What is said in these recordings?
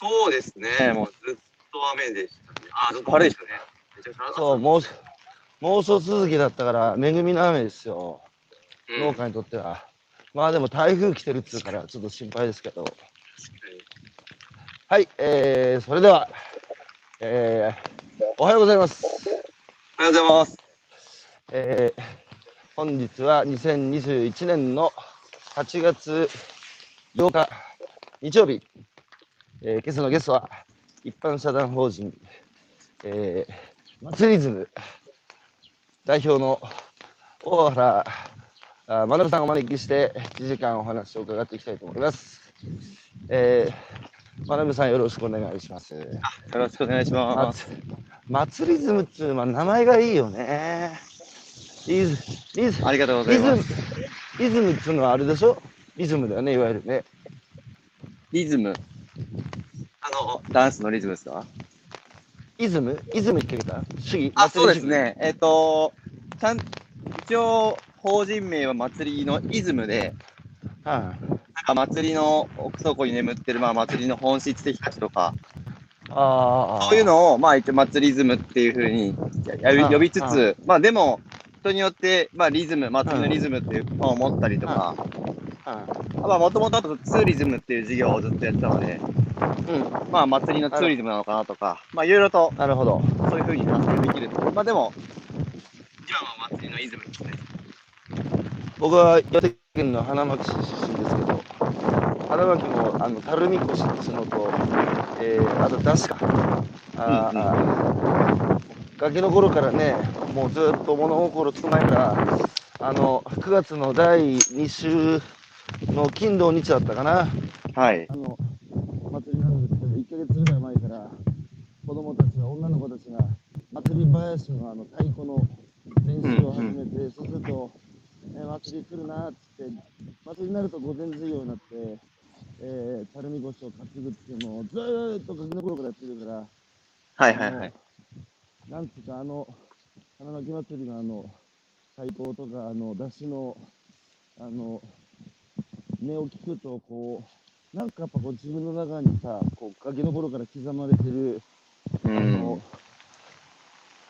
そうですね。もうずっと雨でしたね。あ、ずっと晴れでしたね。めちゃくちゃそう、猛暑猛暑続きだったから、恵みの雨ですよ。うん農家にとっては。まあでも台風来てるっつうから、ちょっと心配ですけど。はい、えー、それでは、えー、おはようございます。おはようございます。えー、本日は2021年の8月8日日曜日、えー、今朝のゲストは一般社団法人、えー、祭りズム代表の大原あ学さんをお招きして1時間お話を伺っていきたいと思います。えー、学さんよろしくお願いします。よろしくお願いします。祭りズムっつう、まあ、名前がいいよね。リズリズありがとうございます。、リズムっつうのはあれでしょ？リズムだよね、いわゆるね。リズム、あの、ダンスのリズムですか？イズム？イズムって言った？主義？あ、そうです。ね。えっ、と、ちゃん、一応、法人名は祭りのイズムで、はい。あ祭りの奥底に眠ってる、まあ、祭りの本質的価値とか、ああ。そういうのを、まあ、一応、祭りズムっていうふうに呼びつつ、まあ、でも、人によって、まあ、リズム、祭りのリズムっていうのを持ったりとか、はいまあ、もともとあとツーリズムっていう事業をずっとやってたので、うん。まあ、祭りのツーリズムなのかなとか、まあ、いろいろと、なるほど。そういうふうに発表できる。まあ、でも、一番は祭りのイズムですね。僕は岩手県の花巻市出身ですけど、花巻もあの垂水越っていうのと、えー、あと出汁か。あーあーガキの頃からね、もうずっと物心つく前から、あの9月の第2週の金土日だったかな。はい。あの祭りなんですけど、1ヶ月ぐらい前から子供たちが、女の子たちが祭り林のあの太鼓の練習を始めて、そうすると、えー祭り来るなっつって、祭りになると午前授業になって、え水越を担ぐっていうのをずーっとガキの頃からやってるから、はいはいはい。なんつうか、あの、花巻祭りのあの、太鼓とか、あの、出汁の、あの、音を聞くと、こう、なんかやっぱこう自分の中にさ、こう、ガキの頃から刻まれてる、うあのん。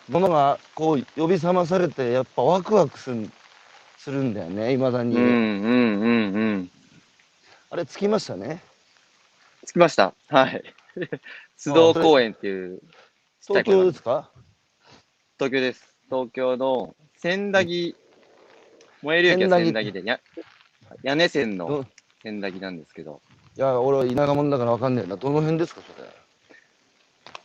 ものが、こう、呼び覚まされて、やっぱワクワクするするんだよね、いまだに。うんうんうんうん。あれ、着きましたね。着きました。はい。須藤公園っていう、東京ですか？東京です。東京の千駄木、燃える雪は千駄木で、や屋根線うんの千駄木なんですけど、いや、俺、田舎者だからわかんねえな。どの辺ですか、そ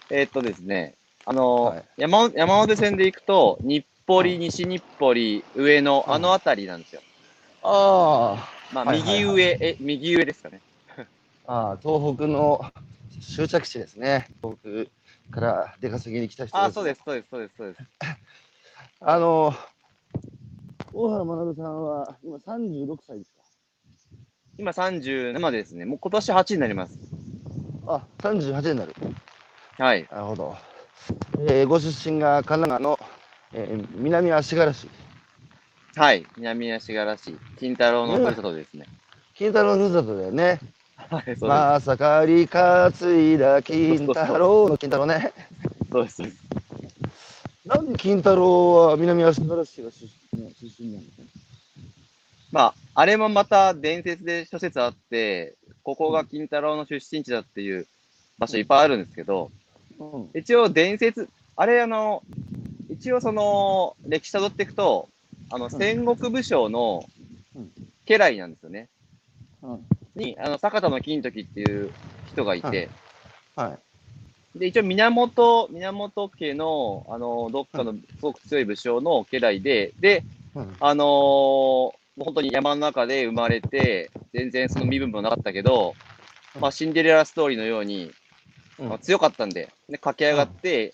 れ？えーっとですね、あの、はい山山手線で行くと、日暮里、うん西日暮里、上野、うんあの辺りなんですよ。あまあ、はいはいはい右上、え、右上ですかね。あ、ああ、東北の終着地ですね。東北から出稼ぎに来た人あ、そうです、そうです、そうです、そうです。あの、大原学さんは今36歳です今37ですね。もう今年8になります。かあ、38になる。はい。なるほど。えーご出身が神奈川の、えー南足柄市。はい。南足柄市、金太郎のふるさとですね。金太郎のふるさとだよね。はい、そうです。まさかり担いだ金太郎の金太郎ね。そうです。そうですなんで金太郎は南足柄市が出身出身なのまあ、あれもまた伝説で諸説あって、ここが金太郎の出身地だっていう場所いっぱいあるんですけど、うん。一応伝説、あれあの、一応その、歴史辿っていくと、あの、戦国武将のうん家来なんですよね。うんに、あの、坂田の金時っていう人がいて、はい。で、一応源、源家の、あの、どっかのすごく強い武将の家来で、で、うんあのー本当に山の中で生まれて、全然その身分もなかったけど、まあ、シンデレラストーリーのように、うん。まあ、強かったんで、で駆け上がって、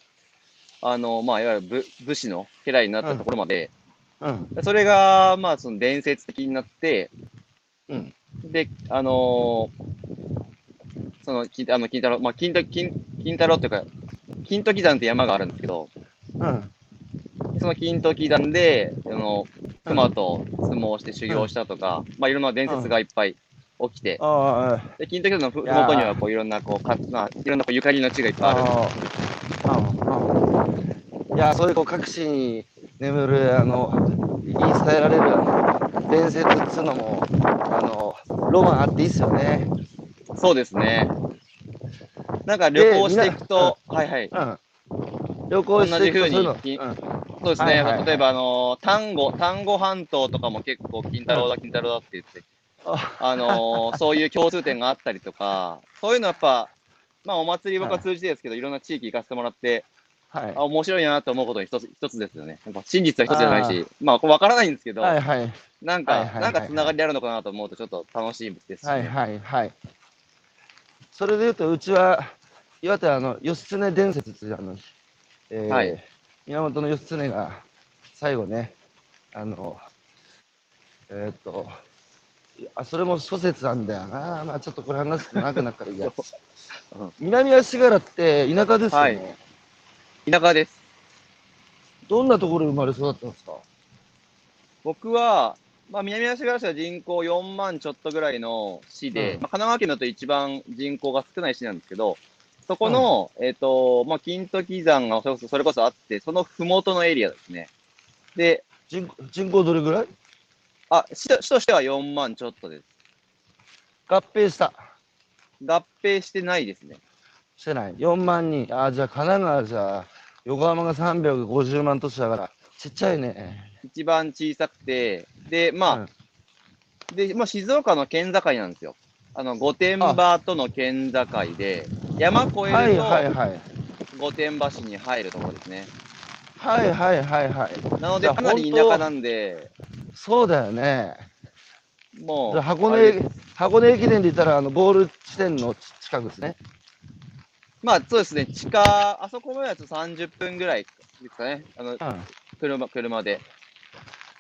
あの、まあ、いわゆる武武士の家来になったところまで、うん。でそれが、まあ、その伝説的になって、うん。で、あのーその、金あの金太郎、まあ、金太金金太郎っていうか、金時山って山があるんですけど、うん。その金時山で、あの、熊と相撲して修行したとか、まあ、いろんな伝説がいっぱい起きて、あで、金時のふにはこういろんなこうか、まあ、いろんなこうゆかりの地がいっぱいある。んでああいやそういうこう各地に眠るあの言い伝えられるあの伝説っつうのもあのロマンあっていいっすよね。そうですね。なんか旅行していくと、はいはい。うん。旅行していくと同じ風にうん。そうですね。例えば、あのー、丹後、丹後半島とかも結構、金太郎だ、金太郎だって言って、あ。あのーそういう共通点があったりとか、そういうのやっぱ、まあ、お祭り僕は通じてですけど、いろんな地域行かせてもらって、はい。あ、面白いなと思うことに一つ、一つですよね。真実は一つじゃないし、まあ、わからないんですけど、はいはい。なんか、なんかつながりあるのかなと思うと、ちょっと楽しいですし、ね。はいはいはい。それでいうとうちは岩手はあの義経伝説っていうあの、えーはい。源義経が最後ねあのえーっとあそれも諸説なんだよな。まあちょっとこれ話すと長くなるからいいや。う。ん。南足柄って田舎ですよね、はい。田舎です。どんなところで生まれ育ったんですか？僕は、まあ、南足柄市は人口4万ちょっとぐらいの市で、うん。まあ、神奈川県だと一番人口が少ない市なんですけど、そこの、えっ、と、まあ、金時山がそれこそそれこそあって、そのふもとのエリアですね。で、人口人口どれぐらい？あ、市と市としては4万ちょっとです。合併した合併してないですね。してない4万人あじゃあ神奈川じゃあ横浜が350万都市だからちっちゃいね一番小さくて、で、まあ、うんで、まあ、静岡の県境なんですよ。あの、御殿場との県境で、山越えはいると御殿場市に入るところですね。はいはいはいはい。なので、かなり田舎なんで、そうだよね。もう、箱根箱根駅伝で言ったらあのゴール地点の近くですね。まあそうですね、地下、あそこまでだと30分ぐらいですかね、あのうん。車車で。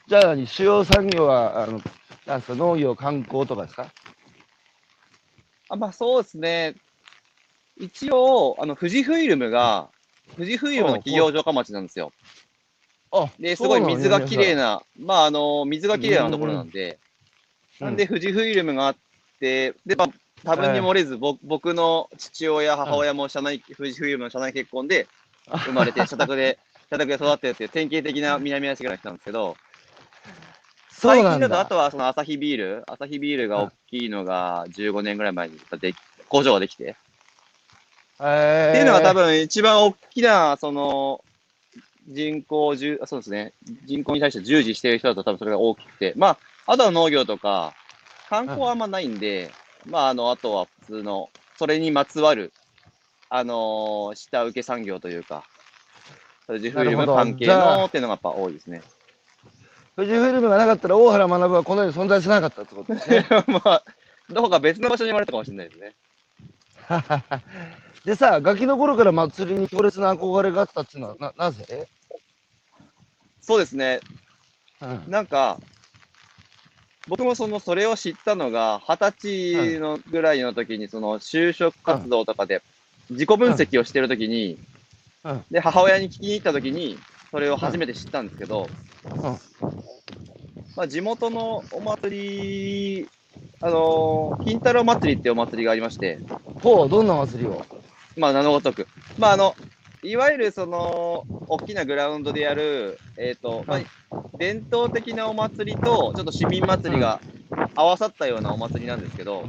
じゃあ主要産業はあのなんですか農業観光とかですか？あまあそうですね、一応、あの富士フイルムが、富士フイルムの企業城下町なんですよ。あで、すごい水がきれいなな、まああの、水がきれいなところなんで、うん。なんで富士フイルムがあって、で、まあ、多分に漏れず、ぼ僕の父親、母親も社内、富士フイルムの社内結婚で生まれて、社宅で、社宅で育ってるっていう典型的な南足柄の人なんですけど、最近だと、あとはそのアサヒビール、アサヒビールが大きいのが15年ぐらい前にで工場ができて、えー。っていうのが多分一番大きな、その、人口じそうですね、人口に対して従事している人だと多分それが大きくて、まあ、あとは農業とか、観光はあんまないんで、まあ、あの、あとは普通の、それにまつわる、あのー下請け産業というか、富士フイルム関係のっていうのがやっぱ多いですね。富士フイルムがなかったら大原学はこの世に存在しなかったってことですね。まあ、どこか別の場所に生まれたかもしれないですね。でさ、ガキの頃から祭りに強烈な憧れがあったっていうのはななぜ、そうですね。うん、なんか、僕もその、それを知ったのが、二十歳のぐらいの時に、その、就職活動とかで、自己分析をしてる時に、うん。で、母親に聞きに行った時に、それを初めて知ったんですけど、まあ、地元のお祭り、あのー、金太郎祭りってお祭りがありまして、ほう、どんな祭りを？まあ、名のごとく。まあ、あの、いわゆるその、大きなグラウンドでやる、えっ、と、まあ、伝統的なお祭りと、ちょっと市民祭りが合わさったようなお祭りなんですけど、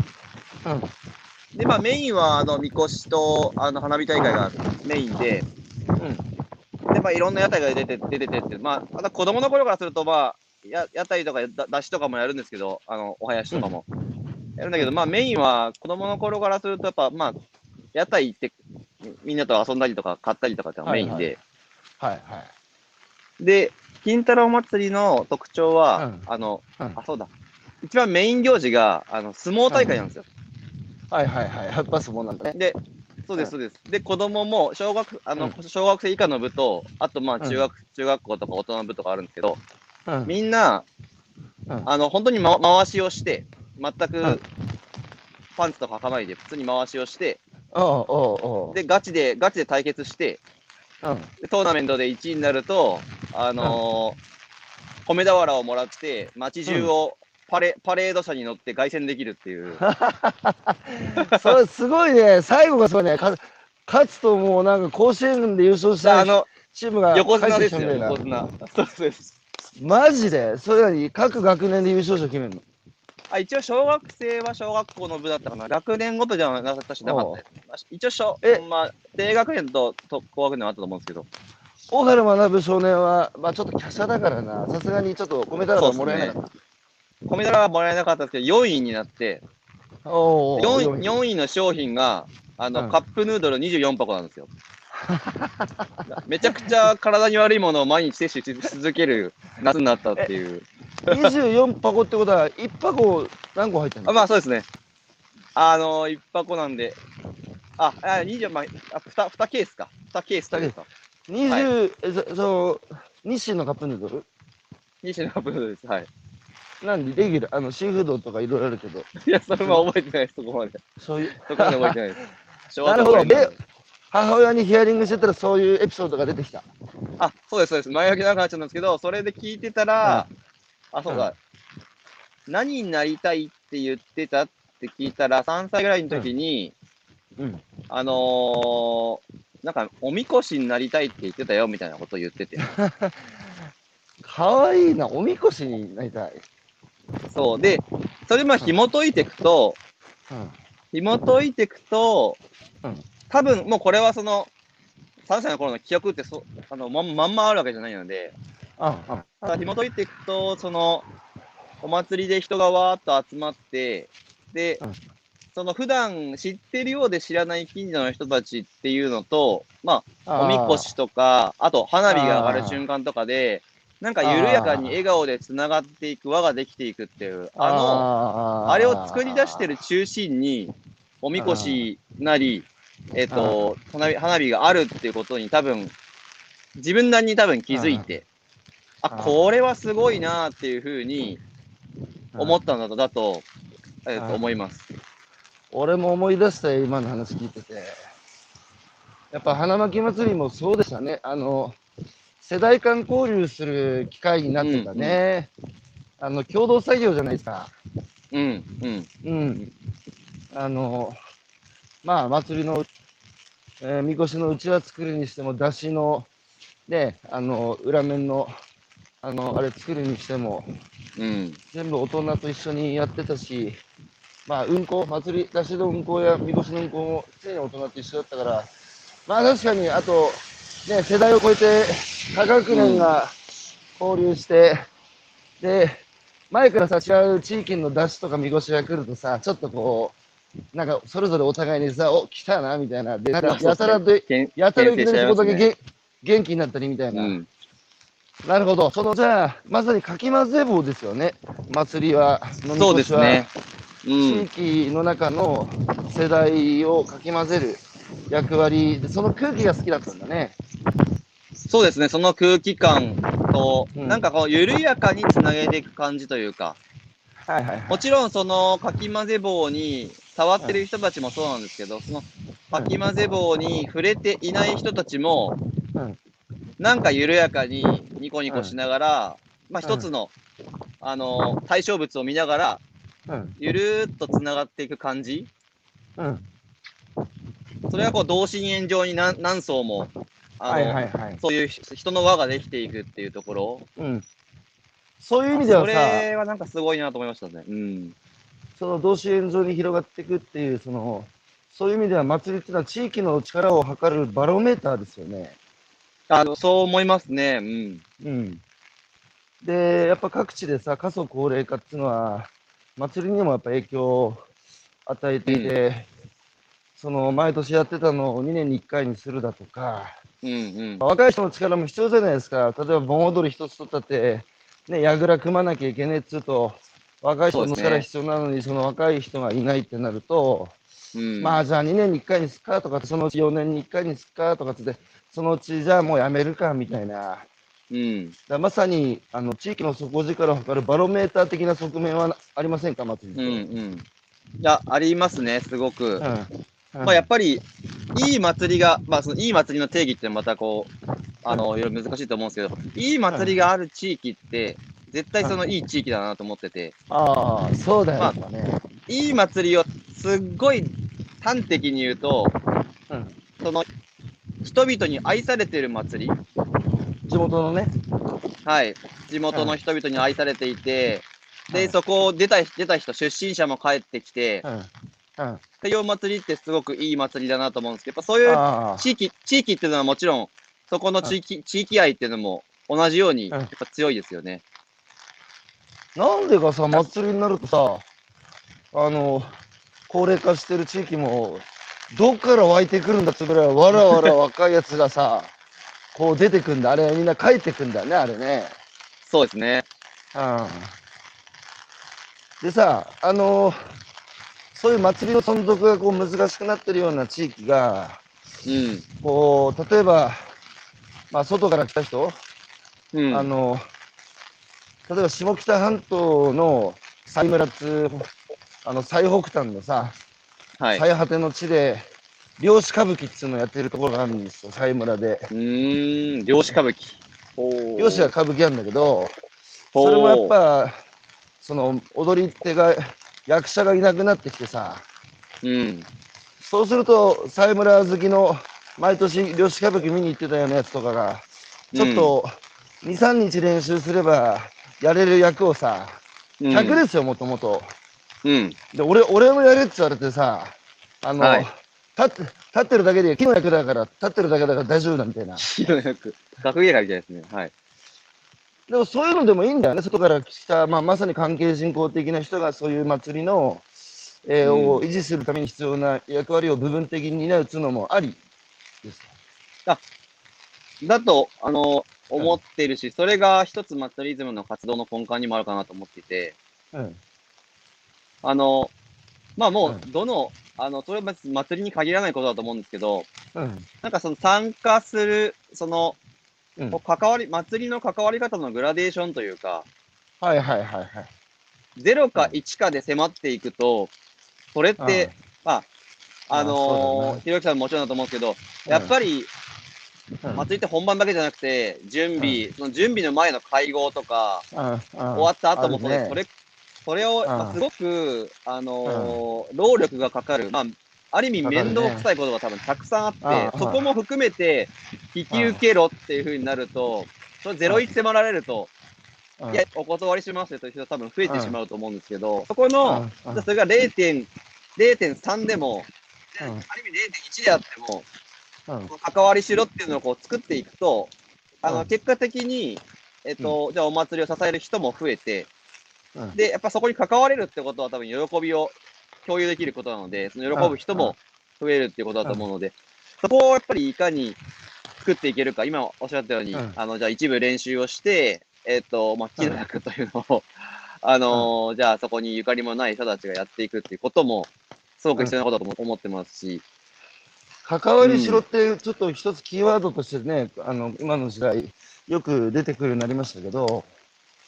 うん。で、まあ、メインは、あの、みこしと、あの、花火大会がメインで、で、まあ、いろんな屋台が出て、出ててって、まあ、あと子供の頃からすると、まあ、や屋台とかだ、だしとかもやるんですけど、あの、お囃子とかも。やるんだけど、まあ、メインは、子供の頃からすると、やっぱ、まあ、屋台行って、みみんなと遊んだりとか、買ったりとかってのがメインで、はいはい。で、金太郎祭りの特徴は、うんあの、うんあ、そうだ。一番メイン行事が、あの、相撲大会なんですよ。はいはいはい。やっぱそうなんだね。で、そうです、そうです。で、子供も、小学、あの、うん。小学生以下の部と、あと、まあ、うん。中学、中学校とか大人の部とかあるんですけど、うん。みんな、うん。あの、本当に、ま、回しをして、全く、うん。パンツとか履かないで、普通に回しをして。で、ガチで、ガチで対決して、トーナメントで1位になると、あのー米俵をもらって、街中をパレパレード車に乗って凱旋できるっていう。それすごいね、最後がそうね、か勝つともうなんか甲子園で優勝したあの、チームが横綱ですよ、横綱。そうです。マジで？それなに各学年で優勝者決めるの？あ一応、小学生は小学校の部だったかな。学年ごとではなかったしなかった一応小え、まあ、低学年とと高学年はあったと思うんですけど。大原学少年は、まあちょっと華奢だからな、さすがにちょっと米太郎がもらえなかった。米皿はもらえなかったですけど、4位になって、おーおー 4, 4位の商品が、あの、うんカップヌードル24箱なんですよ。めちゃくちゃ体に悪いものを毎日摂取し続ける夏になったっていう。24箱ってことは、1箱何個入ってんの？あまあそうですね。あの1箱なんで、あ、あ20、まあ、あ 2, 2ケースか。2ケースというか。20、えそそ日清のカップヌードル？2種のカップヌードルです。はい。なんでレギュラー、あの、シーフードとかいろいろあるけど、いや、それは覚えてないです、そこまで。そういう、そこまで覚えてないです。小なるほどで母親にヒアリングしてたらそういうエピソードが出てきた。あ、そうです、そうです。前置き長くなっちゃったんですけど、それで聞いてたら、あ、そうだ、何になりたいって言ってたって聞いたら、3歳ぐらいの時に、うん。あのー、なんか、おみこしになりたいって言ってたよ、みたいなことを言ってて。かわいいな、おみこしになりたい。そう。で、それまあ紐解いていくと、うん。紐解いていくと、うん。多分もうこれはその、3歳の頃の記憶ってそあのまんまんまあるわけじゃないので、あ、あ、ただ紐解いていくと、その、お祭りで人がわーっと集まって、で、うん。その普段知ってるようで知らない近所の人たちっていうのと、まあ、おみこしとか、あと花火が上がる瞬間とかで、なんか緩やかに笑顔でつながっていく、輪ができていくっていう、あの、のあれを作り出してる中心に、おみこしなり、えっ、と、花火花火があるっていうことに多分、自分なりに多分気づいて、あ、うんこれはすごいなっていうふうに思ったのだと、えっうんと思います。俺も思い出したよ、今の話聞いてて。やっぱ花巻祭りもそうでしたね。あの、世代間交流する機会になってたね。あの、共同作業じゃないですか。うん、うん、うん。あの、まあ、祭りの、えー、みこしのうちわ作るにしても、出汁の、ね、あの、裏面の、あの、あれ作るにしても、うん。全部大人と一緒にやってたし、まあ、運行、祭り、出しの運行やみこしの運行も常に大人と一緒だったから、まあ確かに、あと、ね、世代を超えて、科学年が交流して、で、前からさ、違う地域の出しとかみこしが来るとさ、ちょっとこう、なんか、それぞれお互いにさ、お、来たな、みたいな。で、なんか、やたらで、けんやたらいきなりそこだけ元気になったりみたいな。うん。なるほど。その、じゃあ、まさにかき混ぜ棒ですよね。祭りは、飲みそうですね。う地ん。域の中の世代をかき混ぜる役割で、その空気が好きだったんだね。そうですね。その空気感と、うんなんかこう、緩やかにつなげていく感じというか、はいはいもちろんそのかき混ぜ棒に触ってる人たちもそうなんですけど、そのかき混ぜ棒に触れていない人たちも、うんなんか緩やかにニコニコしながら、まあ一つの、あの対象物を見ながら、うん。ゆるーっとつながっていく感じ。うん。それはこう同心円状に何何層も、あの、はいはいはい。そういう人の輪ができていくっていうところ。うん。そういう意味ではそさ、れはなんかすごいなと思いましたね。うん。その同志円状に広がっていくっていう、その、そういう意味では祭りっていうのは地域の力を測るバロメーターですよね。あの、そう思いますね。うん。うん。で、やっぱ各地でさ、過疎高齢化っていうのは、祭りにもやっぱ影響を与えていて、その毎年やってたのを2年に1回にするだとか、うんうん。若い人の力も必要じゃないですか。例えば盆踊り一つとったって、ね、櫓組まなきゃいけねえっつうと、若い人の力必要なのに、その若い人がいないってなると、うん、まあじゃあ2年に1回にすっかとか、そのうち4年に1回にすっかとかつって、そのうちじゃあもうやめるかみたいな。うん。だまさにあの地域の底力を測るバロメーター的な側面はありませんか、祭りうん。うん。いや、ありますね、すごく。うんまあ、やっぱり、いい祭りが、まあ、そのいい祭りの定義ってまたこう、あの、いろいろ難しいと思うんですけど、いい祭りがある地域って、絶対そのいい地域だなと思ってて、ああ、そうだよ、まあ。いい祭りをすっごい端的に言うと、うん。その人々に愛されてる祭り、地元のね。はい、地元の人々に愛されていて、で、うん。そこを出た出た人、出身者も帰ってきて、うん。うん。っていうお祭りってすごくいい祭りだなと思うんですけど、やっぱそういう。地域、地域っていうのはもちろん、そこの地域、地域愛っていうのも同じように、うんやっぱ強いですよね。なんでかさ、祭りになるとさ、あの、高齢化してる地域も、どっから湧いてくるんだってぐらい、わらわら若いやつがさ、こう出てくんだ。あれ、みんな帰ってくんだね、あれね。そうですね。うん。でさ、あのそういう祭りの存続がこう難しくなってるような地域が、うん。こう、例えば、まあ、外から来た人、うん。あの、例えば下北半島の最村っつう、あの最北端のさ、はい。う最果ての地で、漁師歌舞伎っつうのをやってるところがあるんですよ、最村で。ーん、漁師歌舞伎。漁師が歌舞伎やるんだけど、それもやっぱ、その踊り手が、役者がいなくなってきてさ、うん。そうすると、西村好きの毎年漁師歌舞伎見に行ってたようなやつとかが、ちょっと2、3日練習すればやれる役をさ、うん。客ですよ、もともと。うん。で、俺、俺もやれって言われてさ、あの、はい立って、立ってるだけで、木の役だから、立ってるだけだから大丈夫だみたいな。ひどい役。学芸会みたいですね。はい。でもそういうのでもいいんだよね、外から来た、まあ、まさに関係人口的な人がそういう祭りの、えーうんを維持するために必要な役割を部分的に担うっていうのもありです。だと、あの、思ってるし、それが一つ祭りズムの活動の根幹にもあるかなと思っていて、うん。あの、まあもうう、どの、あの、それは祭りに限らないことだと思うんですけど、うん。なんかその参加する、その、うん。こう関わり、祭りの関わり方のグラデーションというか、はいはいはいはい。0かうん。1かで迫っていくと、それって、まあ、あのー、ひろゆきさんももちろんだと思うんですけど、やっぱり、うん、祭りって本番だけじゃなくて、準備、その準備の前の会合とか、うん、終終わった後もそうです。それ、れ、それを、んまあすごく、あのー労力がかかる、まあ、ある意味面倒くさいことが多分たくさんあって、ああそこも含めて引き受けろっていうふうになると、それ01迫られると、うんいや、お断りしますよという人は多分増えてしまうと思うんですけど、そこの、それが0.0 0.3でも、うん。ある意味0.1であっても、関わりしろっていうのをこう作っていくと、あの、うん。結果的に、えっと、じゃあお祭りを支える人も増えて、うん。で、やっぱそこに関われるってことは多分喜びを共有できることなので、その喜ぶ人も増えるっていうことだと思うので、そこをやっぱりいかに作っていけるか、今おっしゃったように、うん。あの、じゃあ一部練習をして、えっ、と、まあ、木の役というのを、あのーじゃあそこにゆかりもない人たちがやっていくっていうことも、すごく必要なことだと思ってますし、関わりしろって、ちょっと一つキーワードとしてね、あの、今の時代、よく出てくるようになりましたけど、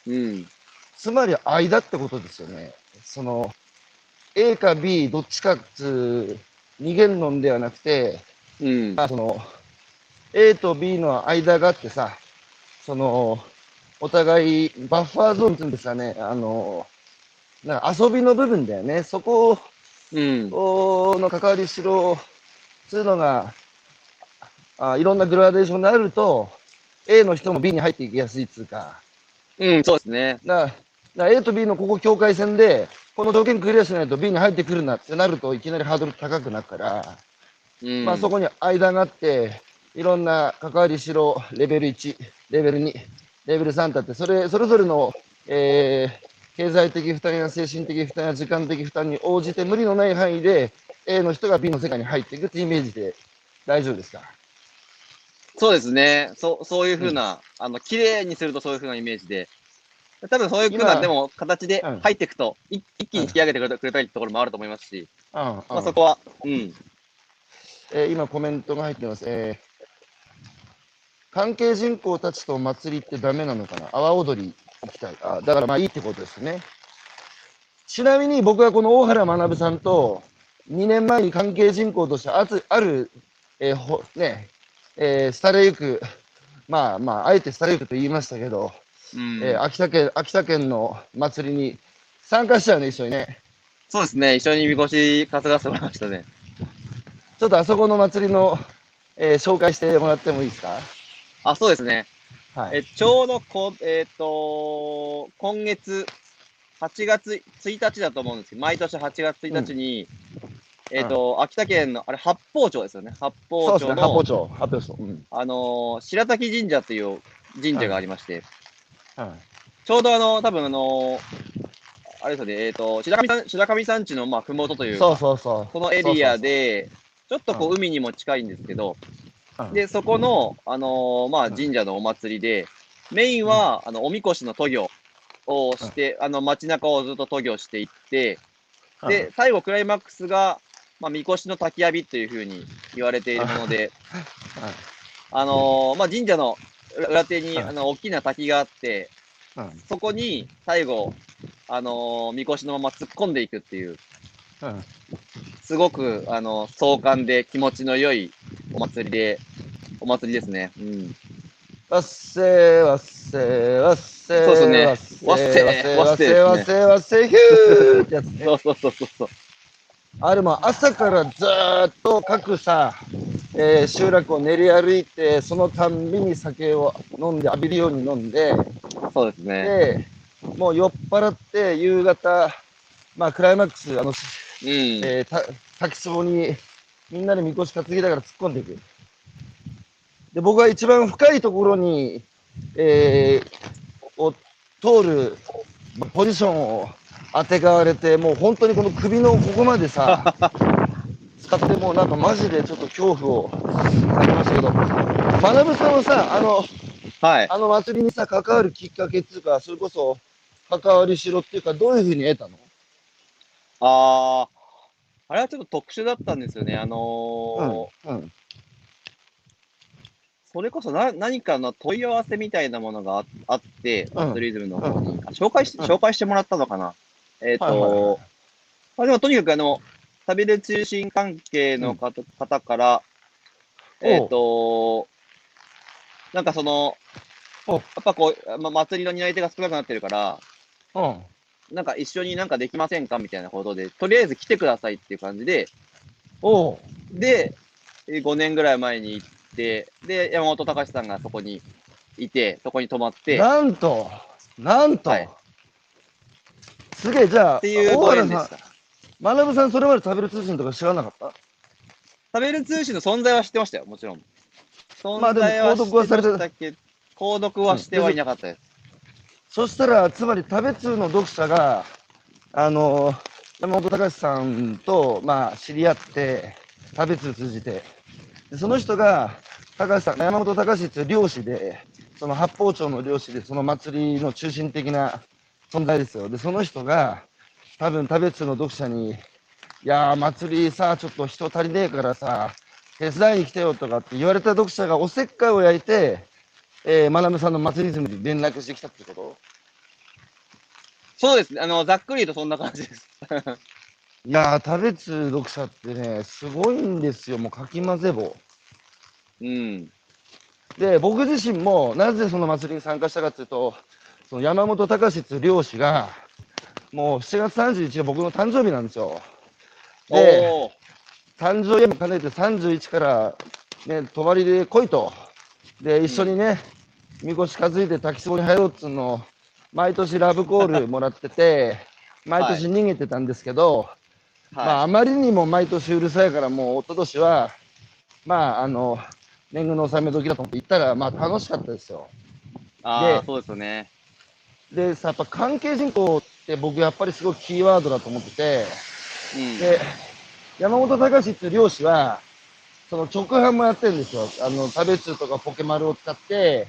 うん、つまり間ってことですよね。その、A か B、どっちかっつう、二元論ではなくて、うん、まあ、その、A と B の間があってさ、その、お互いバッファーゾーンっていうんですかね、あの、なんか遊びの部分だよね。そこうん、をの関わりしろ、つうのが、あいろんなグラデーションであると、A の人も B に入っていきやすいっつうか、うん、そうですね。だだから A と B のここ境界線で、この条件クリアしないと B に入ってくるなってなるといきなりハードル高くなるから、うん、まあそこに間があって、いろんな関わりしろ、レベル1、レベル2、レベル3だって、それ、それぞれの、えー経済的負担や精神的負担や時間的負担に応じて無理のない範囲で A の人が B の世界に入っていくっていうイメージで大丈夫ですか？そうですね。そう、そういうふうな、あの、綺麗にするとそういうふうなイメージで、多分そういうふうな、今でも、形でうん入っていくと、い一気に引き上げてくれたくれたいところもあると思いますし、うん、うんまあそこは、うん、えー今コメントが入ってます。えー関係人口たちと祭りってダメなのかな？阿波踊り行きたい。あだからまあいいってことですね。ちなみに僕はこの大原学さんと2年前に関係人口としてあつある、えーほね、えー廃れゆく、まあまあ、あえて廃れゆくと言いましたけど、うんえー秋田県、秋田県の祭りに参加したよね、一緒にね。そうですね、一緒にみこし担がせてもらいましたね。ちょっとあそこの祭りの、えー紹介してもらってもいいですか？あ、そうですね。はい。えちょうどこ、えっ、と、今月、8月1日だと思うんですけど、毎年8月1日に、えっ、と、秋田県の、あれ、八方町ですよね。八そうですね、方町の、八方町、八方町。うん。あのー白滝神社っていう神社がありまして、はちょうどあの、多分あのーあれですよね、えっ、と、白神山白神山地の、まあ、ふもとといい、うか、そうそうそう。このエリアで、ちょっとこうう、海にも近いんですけど、うん。で、そこの、あのーまあ、うん。神社のお祭りで、メインは、あの、おみこしの渡御をして、あの、街中をずっと渡御していって、うん。で、最後、クライマックスが、まあ、みこしの焚き浴びというふうに言われているもので、あのーまあ、神社の裏裏手に、うんあの、大きな滝があって、うんうんそこに、最後、あのーみこしのまま突っ込んでいくっていう、うんすごく、あの、壮観で気持ちの良いお祭りで、お祭りですね。うん。わっせーわっせーわっせーそうそうね。わっせーわっせーわっせーわっせせーわっせーヒューってやつね。そうそうそうそうそう。あれも朝からずーっと各さ、えー集落を練り歩いてそのたんびに酒を飲んで浴びるように飲んでそうですね。でもう酔っ払って夕方まあクライマックスあの、うん。えー、た滝壺にみんなでみこし担ぎながら突っ込んでいくで僕は一番深いところに、えーを通るポジションを当てがわれてもう本当にこの首のここまでさ 使ってもうなんかマジでちょっと恐怖を感じましたけど学さんはさあのはい。あの祭りにさ関わるきっかけっていうかそれこそ関わりしろっていうかどういうふうに得たの？あー、あれはちょっと特殊だったんですよね。あのーうんうん。それこそな何かの問い合わせみたいなものがああって、うん。ツーリズムの方に、あ紹介し、うん。紹介してもらったのかな？えっ、と、はいはいはい。まあ、でもとにかくあの、旅で通信関係の方,、方から、えっ、と、なんかその、おやっぱこう、ま、祭りの担い手が少なくなってるから、うん。なんか一緒になんかできませんかみたいなことで、とりあえず来てくださいっていう感じで、で、え5年ぐらい前に行って、で、山本隆さんがそこにいて、そこに泊まって、なんと、なんと、はい。すげえ、じゃあ、っていう大ご縁でし原さん、た。学さん、それまで食べる通信とか知らなかった？食べる通信の存在は知ってましたよ、もちろん。存在は知って購読はされてましたけど、購読はしてはいなかったです。そしたら、つまり食べ通の読者が、あの、山本隆さんと、まあ、知り合って、食べ通通じて、でその人が、高橋さん、山本隆っていう漁師で、その八方町の漁師で、その祭りの中心的な存在ですよ。で、その人が、多分食べ通の読者に、いやー、祭りさ、ちょっと人足りねえからさ、手伝いに来てよとかって言われた読者がおせっかいを焼いて、えー、まなぶさんの祭りに連絡してきたってこと？そうですね、あの、ざっくり言うとそんな感じです。いやー、食べつ読者ってね、すごいんですよ、もうかき混ぜ棒。うん。で、僕自身もなぜその祭りに参加したかっていうと、その山本隆っていう漁師が、もう7月31日が僕の誕生日なんですよ。で、誕生日も兼ねて31から、ね、泊まりで来いと。で、一緒にね、みこし担いで滝壺に入ろうっつうのを、毎年ラブコール もらってて、毎年逃げてたんですけど、まあ、はあまりにも毎年うるさいから、もう、一昨年は、まあ、あの、年貢の納め時だと思って行ったら、まあ、楽しかったですよ。い。ああ、でそうですよね。で、さ、やっぱ関係人口って僕、やっぱりすごくキーワードだと思ってて、うん。で、山本隆っていう漁師は、その直販もやってるんですよ。あの、食べ通とかポケマルを使って、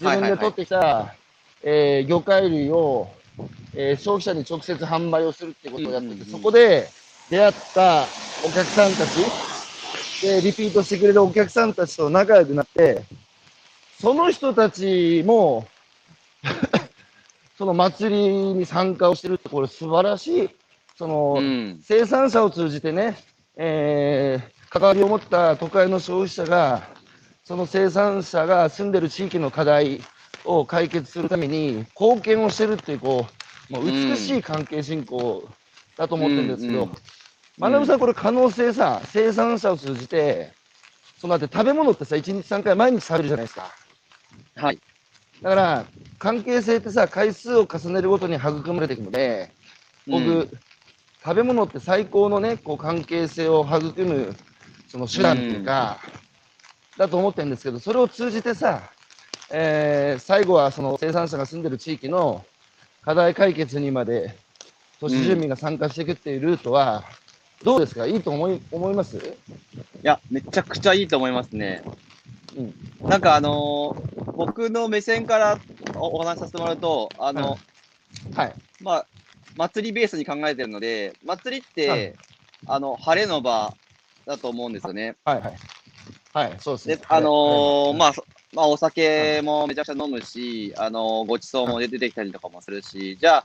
自分で取ってきた、えー魚介類を、えー消費者に直接販売をするってことをやってて、うんうんうんそこで出会ったお客さんたち、で、リピートしてくれるお客さんたちと仲良くなって、その人たちも、その祭りに参加をしてるって、これ素晴らしい、その、うん。生産者を通じてね、えー関わりを持った都会の消費者が、その生産者が住んでる地域の課題を解決するために貢献をしてるっていう、こう、もう美しい関係進行だと思ってるんですけどうんうん、まなぶさん、これ可能性さ、生産者を通じて、そのだって食べ物ってさ、1日3回毎日食べるじゃないですか。はい。だから、関係性ってさ、回数を重ねるごとに育まれていくので、僕、うん。食べ物って最高のね、こう関係性を育む、その手段っていうか、だと思ってるんですけど、それを通じてさ、えー最後はその生産者が住んでる地域の課題解決にまで、都市住民が参加していくっていうルートは、どうですか？いいと思い思います？いや、めちゃくちゃいいと思いますね。うんなんかあのー僕の目線からおお話しさせてもらうと、あの、はい。まあ、祭りベースに考えてるので、祭りって、はいあの、晴れの場だと思うんですよね。はいはい。はい、そうですねで。、あのーまあ、あ、そまあ、お酒もめちゃくちゃ飲むし、あのーごちそうも出てきたりとかもするし、じゃあ、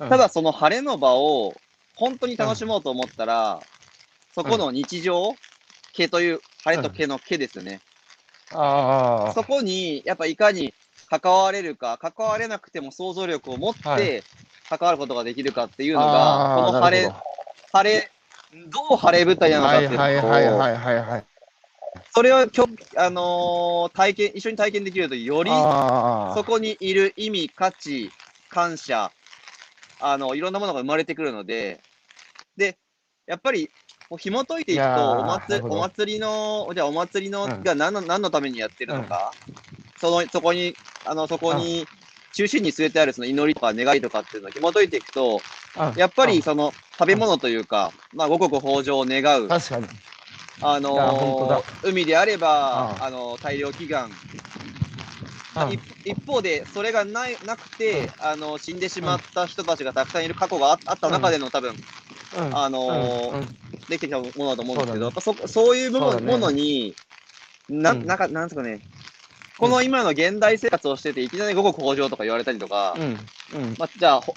うんただその晴れの場を本当に楽しもうと思ったら、そこの日常、毛という、晴れと毛の毛ですよね。あそこに、やっぱいかに関われるか、関われなくても想像力を持っはて関わることができるかっていうのあが、ーこの晴れなるほ、晴れ、どう晴れ舞台なのかっていうのはいと、はいはいはいはいはい。それをきょ、あのー体験、一緒に体験できると、よりあー。そこにいる意味、価値、感謝、あの、いろんなものが生まれてくるので、で、やっぱり、こう紐解いていくと、おな祭お祭りの、じゃあお祭りの、うん。が何の、何のためにやってるのか、その、そこに、あの、そこに、中心に据えてあるその祈りとか願いとかっていうのを紐解いていくと、あやっぱりあその食べ物というか、まあ五穀豊穣を願う、確かに。あのー海であれば、ああの大量祈願、あ一一方で、それがないなくて、あの死んでしまった人たちがたくさんいる過去がああった中での、多分うん。あのーうん。うん。できてきたものだと思うんですけど、そね。やっぱそそういうもの,、そうだね。ものに、なうん。なんか、なんですかね、この今の現代生活をしてて、いきなり五穀豊穣とか言われたりとか、うん。うん。まあ、じゃあ、ほ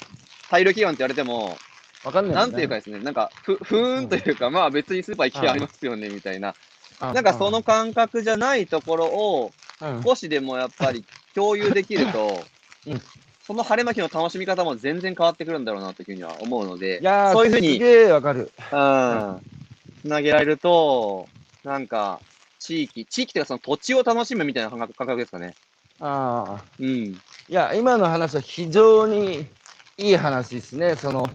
大量祈願って言われても、わかんない、なんていうか、ですね、なんか、ふ、ふーんというか、まあ別にスーパー行きゃありますよね、みたいな。ななんかその、感覚じゃないところを、うん少しでもやっぱり共有できると うん、その晴れの日の楽しみ方も全然変わってくるんだろうなというふうには思うのでい、やーそういうふうにすわかる。うん、つなげられると、なんか、地域、地域というかその土地を楽しむみたいな感覚感覚ですかね。ああ。うん。いや、今の話は非常にいい話ですね。その、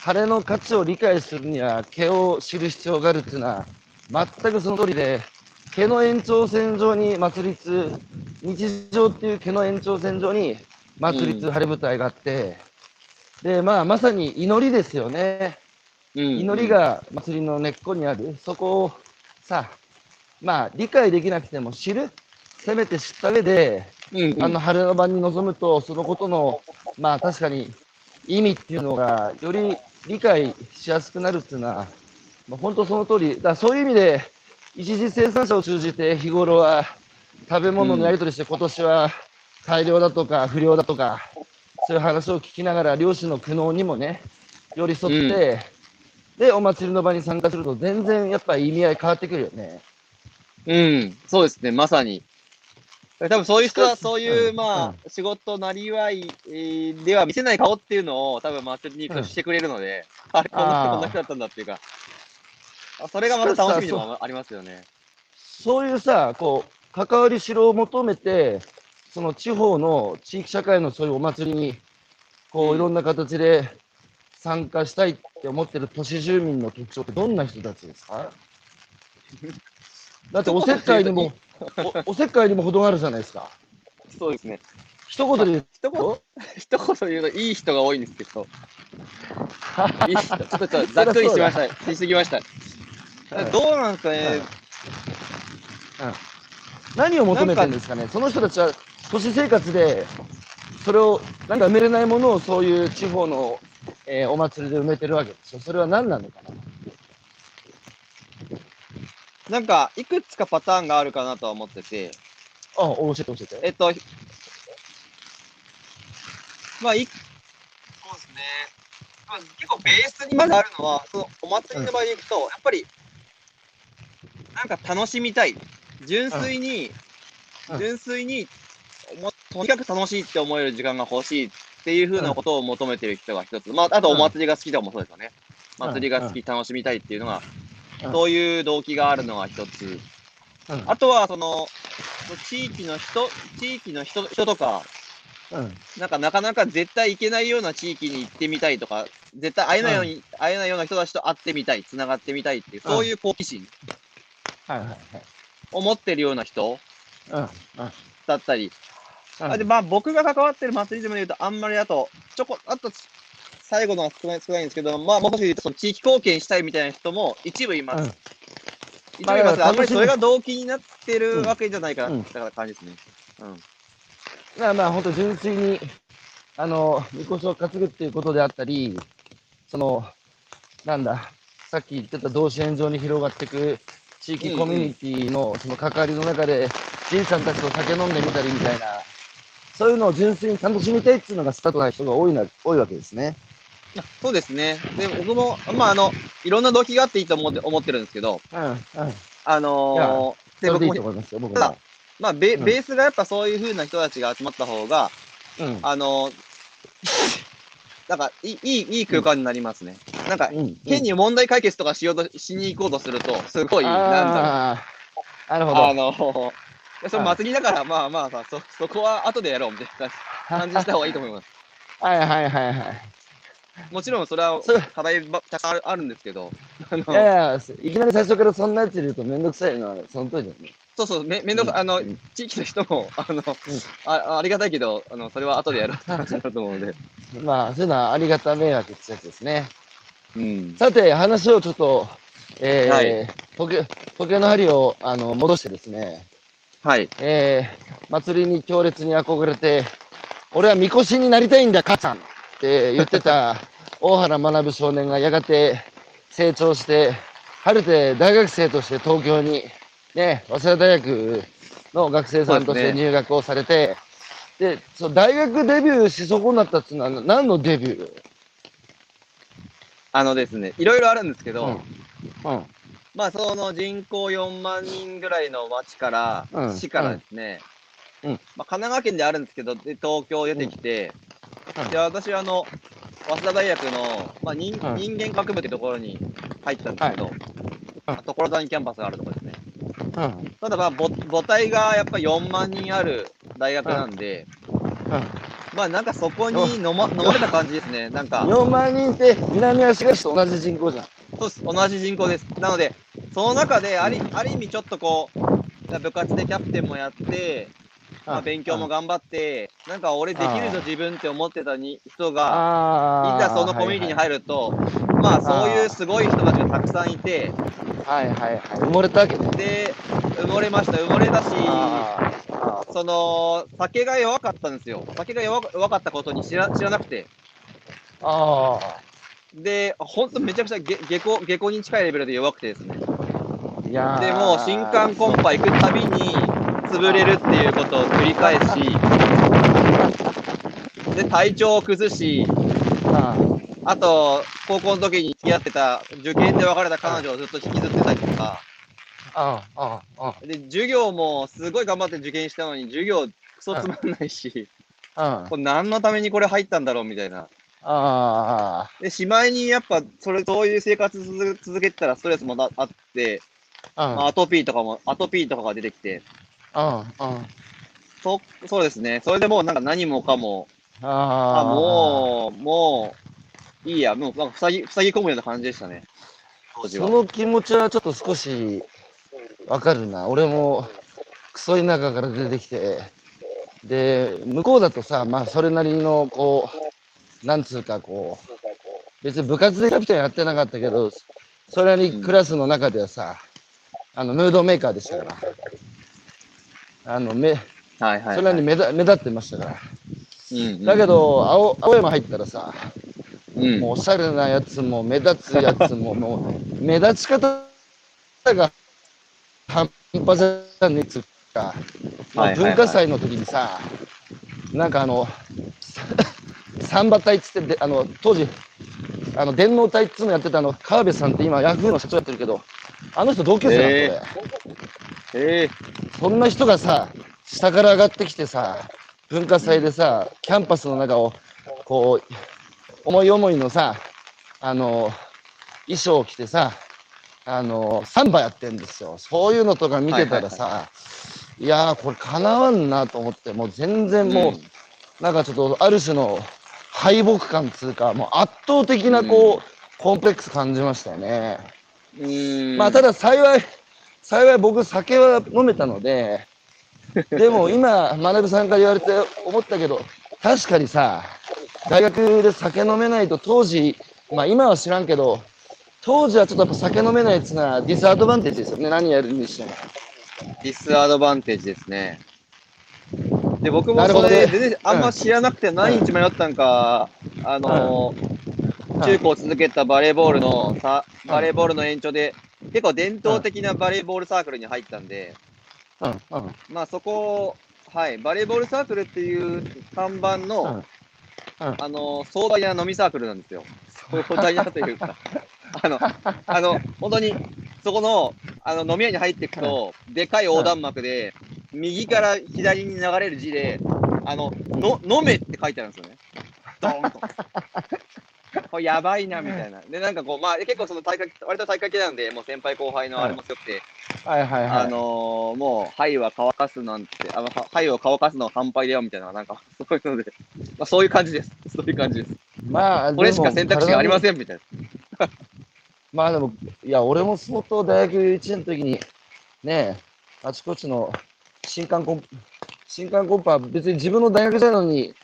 晴れの価値を理解するには、毛を知る必要があるっていうのは、全くその通りで、毛の延長線上に祭りつ、日常っていう毛の延長線上に祭りつ晴れ舞台があって、で、まあ、まさに祈りですよね。うん、祈り、が祭りの根っこにある。そこをさ、まあ、理解できなくても知る。せめて知った上で、うんうん、あの晴れの場に臨むと、そのことの、まあ確かに意味っていうのが、より理解しやすくなるっていうのは、まあ、本当その通り、だそういう意味で、一次生産者を通じて日頃は食べ物のやり取りして、今年は大量だとか不良だとか、そういう話を聞きながら、漁師の苦悩にもね、寄り添って、で、お祭りの場に参加すると、全然やっぱ意味合い変わってくるよね。うん、そうですね、まさに。多分そういう人は、そういう、うん。まあ、仕事なりわいえーでは見せない顔っていうのを、多分祭りにしてくれるので、あれ、この人あーこんな人だったんだっていうか、あそれがまた楽しみでもありますよね。そういうさ、こう、関わりしろを求めて、その地方の地域社会のそういうお祭りに、こう、いろんな形で参加したいって思ってる都市住民の特徴ってどんな人たちですか？だっておせっかいにも、おおせっかいにも程があるじゃないですか。そうですね。一言で言う一言、と、一言言うといい人が多いんですけど、いい人、ちょっとちょっとざっくりしました。しすぎました。どうなんですかね？何を求めてるんですかね？その人たちは都市生活で、それを、なんか埋めれないものをそういう地方の、えーお祭りで埋めてるわけですよ。それは何なのかな？なんか、いくつかパターンがあるかなとは思ってて、あ、教えて教えて。えっと、まあ、いそうですね。まあ、結構ベースにまずあるのは、そのお祭りの場合でいくと、やっぱり、なんか楽しみたい。純粋に、うん純粋におとにかく楽しいって思える時間が欲しいっていうふうなことを求めてる人が一つ。まあ、あとお祭りが好きとかもそうですよね。うん祭りが好き、楽しみたいっていうのが、うんそういう動機があるのが一つ。うんあとは、その、地域の人、地域の人人とか、うん。なんかなかなか絶対行けないような地域に行ってみたいとか、絶対会えないように、会えないような人たちと会ってみたい、つながってみたいっていう、そういう好奇心はいはいはい。を持ってるような人？うん。うん。だったり、あでまあ、僕が関わってる祭りでも言うと、あんまりあと、ちょこ、あと、最後のは少ない少ないんですけど、まあ、もし言うと、その地域貢献したいみたいな人も一部います。うん一部います。まああんまりそれが動機になってるわけじゃないかな、うんだから感じですね。うん。まあまあ、本当純粋に、あの、みこしを担ぐっていうことであったり、その、なんだ、さっき言ってた同支援上に広がっていく地域コミュニティのその関わりの中で、じいさんたちと酒飲んでみたりみたいな、そういうのを純粋に楽しみたいっていうのがスタートな人が多いな、多いわけですね。あそうですね。で、僕も、まあ、あの、いろんな動機があっていいと思って思ってるんですけど、うん、うん。あのーで、僕も、と思いますよ、僕ただも。まあベ、うんベースがやっぱそういう風な人たちが集まった方が、うん。あのーなんかいい、いい、空間になりますね。なんか、うん。変に問題解決とかしようとしに行こうとすると、すごい、なんだろなるほど。あのー、それ祭りだから、まあまあさ、そ、そこは後でやろうみたいな感じにした方がいいと思います。はいはいはいはい。もちろんそれは課題ばたくあるんですけど、いやいや、いきなり最初からそんなやついるとめんどくさいのはその通りだよね。そうそう、めめんどくあのうん、地域の人も、あの、あありがたいけど、あの、それは後でやろうって話になると思うので。まあ、そういうのはありがた迷惑ってやつですね。うん。さて、話をちょっと、えーはい時計時計の針をあの戻してですね、はい。えー祭りに強烈に憧れて、俺はみこしになりたいんだ、母ちゃんって言ってた 大原学少年がやがて成長して、晴れて大学生として東京に、ね、早稲田大学の学生さんとして入学をされて、でそう大学デビューし損なったっていうのは何のデビュー？あのですね、いろいろあるんですけど、うん。うん。まあ、その人口4万人ぐらいの町から、うん。市からですね、うん。まあ、神奈川県であるんですけど、で東京出てきて、うん。で私はあの、早稲田大学の、まあ人うん。人間学部ってところに入ったんですけど、まあ所沢にキャンパスがあるところですね。うんただまあ母、母体がやっぱり4万人ある大学なんで、まあなんかそこに飲ま飲まれた感じですね。なんか、4万人って南足柄市と同じ人口じゃん。そうです。同じ人口です。なので、その中であり、ある意味ちょっとこう、部活でキャプテンもやって、まあ、勉強も頑張って、なんか俺できるぞ自分って思ってたに人が、あいざそのコミュニティに入ると、まあそういうすごい人たちがたくさんいて、はいはいはい。埋もれたわけね。で、埋もれました。埋もれたし、その、酒が弱かったんですよ。酒が弱弱かったことに知ら知らなくて。ーあで、ほんとめちゃくちゃ下下校、下校に近いレベルで弱くてですね。ー。いやーでもう新刊コンパ行くたびに潰れるっていうことを繰り返し、で、体調を崩し、あと、高校の時に付き合ってた、受験で別れた彼女をずっと引きずってたりとか、で、授業もすごい頑張って受験したのに、授業クソつまんないし、これ何のためにこれ入ったんだろうみたいな。あで、しまいにやっぱ、それ、そういう生活続けてたらストレスもあって、まあアトピーとかも、アトピーとかが出てきて、ああそそうですね。それでもうなんか何もかも、ああ、もう、もう、いいや、もう、なんか塞ぎ、塞ぎ込むような感じでしたね。当時は。その気持ちはちょっと少しわかるな。俺もクソ田舎から出てきて、で、向こうだとさ、まあそれなりのこう、なんつうかこう、別に部活でキャプテンやってなかったけど、それなりにクラスの中ではさ、あの、ムードメーカーでしたから。あの、め、はいはい、はい。それなりに目立目立ってましたから。うんうんだけ、ど、青青山入ったらさ、うん、もうおしゃれなやつも目立つやつも、もう目立ち方が半端じゃねえっつうか、まあはいはい。はい文化祭の時にさ、なんかあの、サンバ隊っつってで、あの、当時、あの、電脳隊っつうのやってたあの、川辺さんって今、ヤフーの社長やってるけど、あの人同級生えなんだよ、えそんな人がさ、下から上がってきてさ、文化祭でさ、キャンパスの中を、こう、思い思いのさ、あの、衣装を着てさ、あの、サンバやってんですよ。そういうのとか見てたらさ、いやー、これかなわんなと思って、もう全然もう、うんなんかちょっとある種の敗北感つうか、もう圧倒的なこう、コンプレックス感じましたよね。うーんまあただ幸い、幸い僕酒は飲めたので、でも今、学さんから言われて思ったけど、確かにさ、大学で酒飲めないと当時、まあ今は知らんけど、当時はちょっとやっぱ酒飲めないっていうのはディスアドバンテージですよね、何やるにしても。ディスアドバンテージですね。で、僕もそれ、全然あんま知らなくて何日迷ったんか、あのー、中高続けたバレーボールのさ、バレーボールの延長で、結構伝統的なバレーボールサークルに入ったんで、まあそこ、はい、バレーボールサークルっていう看板の、あの、壮大な飲みサークルなんですよ。壮大なというか、あの、あの、本当に、そこの、あの、飲み屋に入っていくと、でかい横断幕で、右から左に流れる字で、あの、の、飲めって書いてあるんですよね。ドーンと。これやばいな、みたいな。で、なんかこう、まあ、結構その大会、割と大会系なんで、もう先輩後輩のあれも強くて、はいはいはい。あのー、もう、灰は乾かすなんて、あの、は灰を乾かすのは反敗だよ、みたいな、なんか、そういうので、まあ、そういう感じです。そういう感じです。まあ、これしか選択肢がありまん。せん、みたいな。まあでも、いや、俺も相当大学1年の時に、ねえ、あちこちの新刊コン、新刊コンパ、別に自分の大学時代なのに、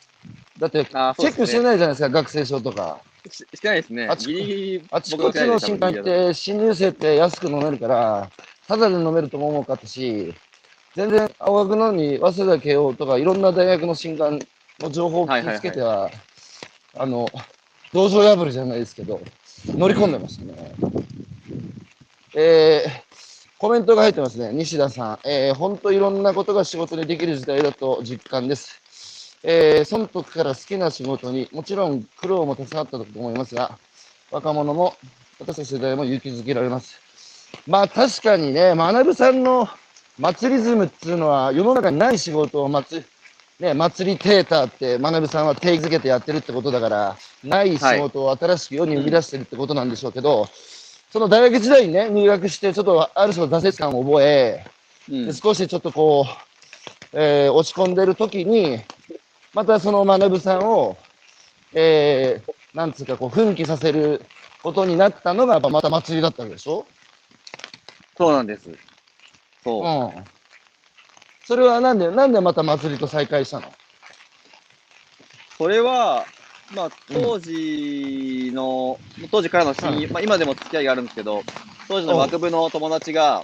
だって、チェックしてないじゃないですか、学生証とか。ししてないですねあ。ちこギリギリ、あちこちの新刊って、新入生って安く飲めるから、ただで飲めるとも思うかったし、全然青学なのに、早稲田慶応とか、いろんな大学の新刊の情報を聞きつけては、あの、道場破りじゃないですけど、乗り込んでましたね。えー、コメントが入ってますね。西田さん。えー、本当いろんなことが仕事にできる時代だと実感です。えー、その時から好きな仕事にもちろん苦労も携わったと思いますが、若者も私たち世代も勇気づけられます。まあ確かにね、学さんの祭りズムっていうのは世の中にない仕事を祭ね、祭りテーターって学さんは定義づけてやってるってことだから、ない仕事を新しく世に生み出してるってことなんでしょうけど、その大学時代にね、入学してちょっとある種の挫折感を覚え、うんで少しちょっとこう、えー落ち込んでる時に、またその学さんを、えーなんつうかこう奮起させることになったのがやっぱまた祭りだったわけでしょ？そうなんです。そう。うん。それはなんで、なんでまた祭りと再会したの？それは、まあ、当時の、当時からの親友、まあ、今でも付き合いがあるんですけど、当時の学部の友達が、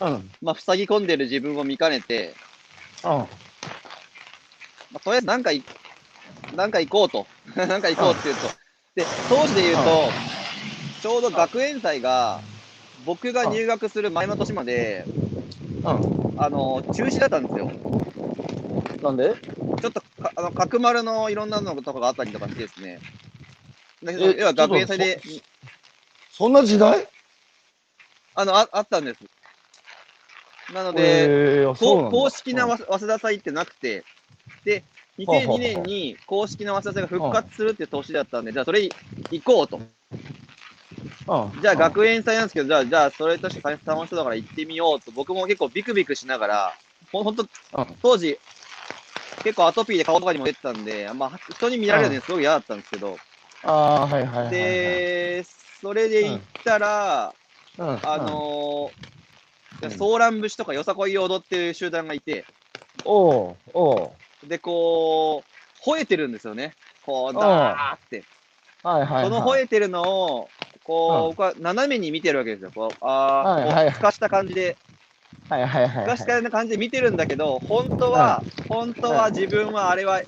うん。まあ、塞ぎ込んでる自分を見かねて、うん。まあ、とりあえずなんかい、なんか行こうと。なんか行こうって言うと。で、当時で言うと、ちょうど学園祭が、僕が入学する前の年まで、うん。あの、中止だったんですよ。なんで？ちょっとか、あの、角丸のいろんなのとかがあったりとかしてですね。要は学園祭で、そんな時代？あの、ああったんです。なので、えー、公式なわ早稲田祭ってなくて、で、2002年に公式な早稲田祭が復活するって年だったんで、じゃあそれ行こうと。うん。じゃあ学園祭なんですけど、じゃあ、じゃあそれとして楽しそうだから行ってみようと、僕も結構ビクビクしながら、ほんほんとうん、当時、結構アトピーで顔とかにも出てたんで、まあ、人に見られるのにすごい嫌だったんですけど、ああ、はいはい。で、それで行ったら、うん、あのーうん。ソーラン節とかよさこいを踊ってる集団がいて、おうおうで、こう、吠えてるんですよね。こう、ダーって。はいはい、はい。その吠えてるのを、こう、うん僕は斜めに見てるわけですよ。こう、あー、はいはいこう、透かした感じで、はいはいはい、はい。透かした感じで見てるんだけど、本当は、本当は自分はあれは、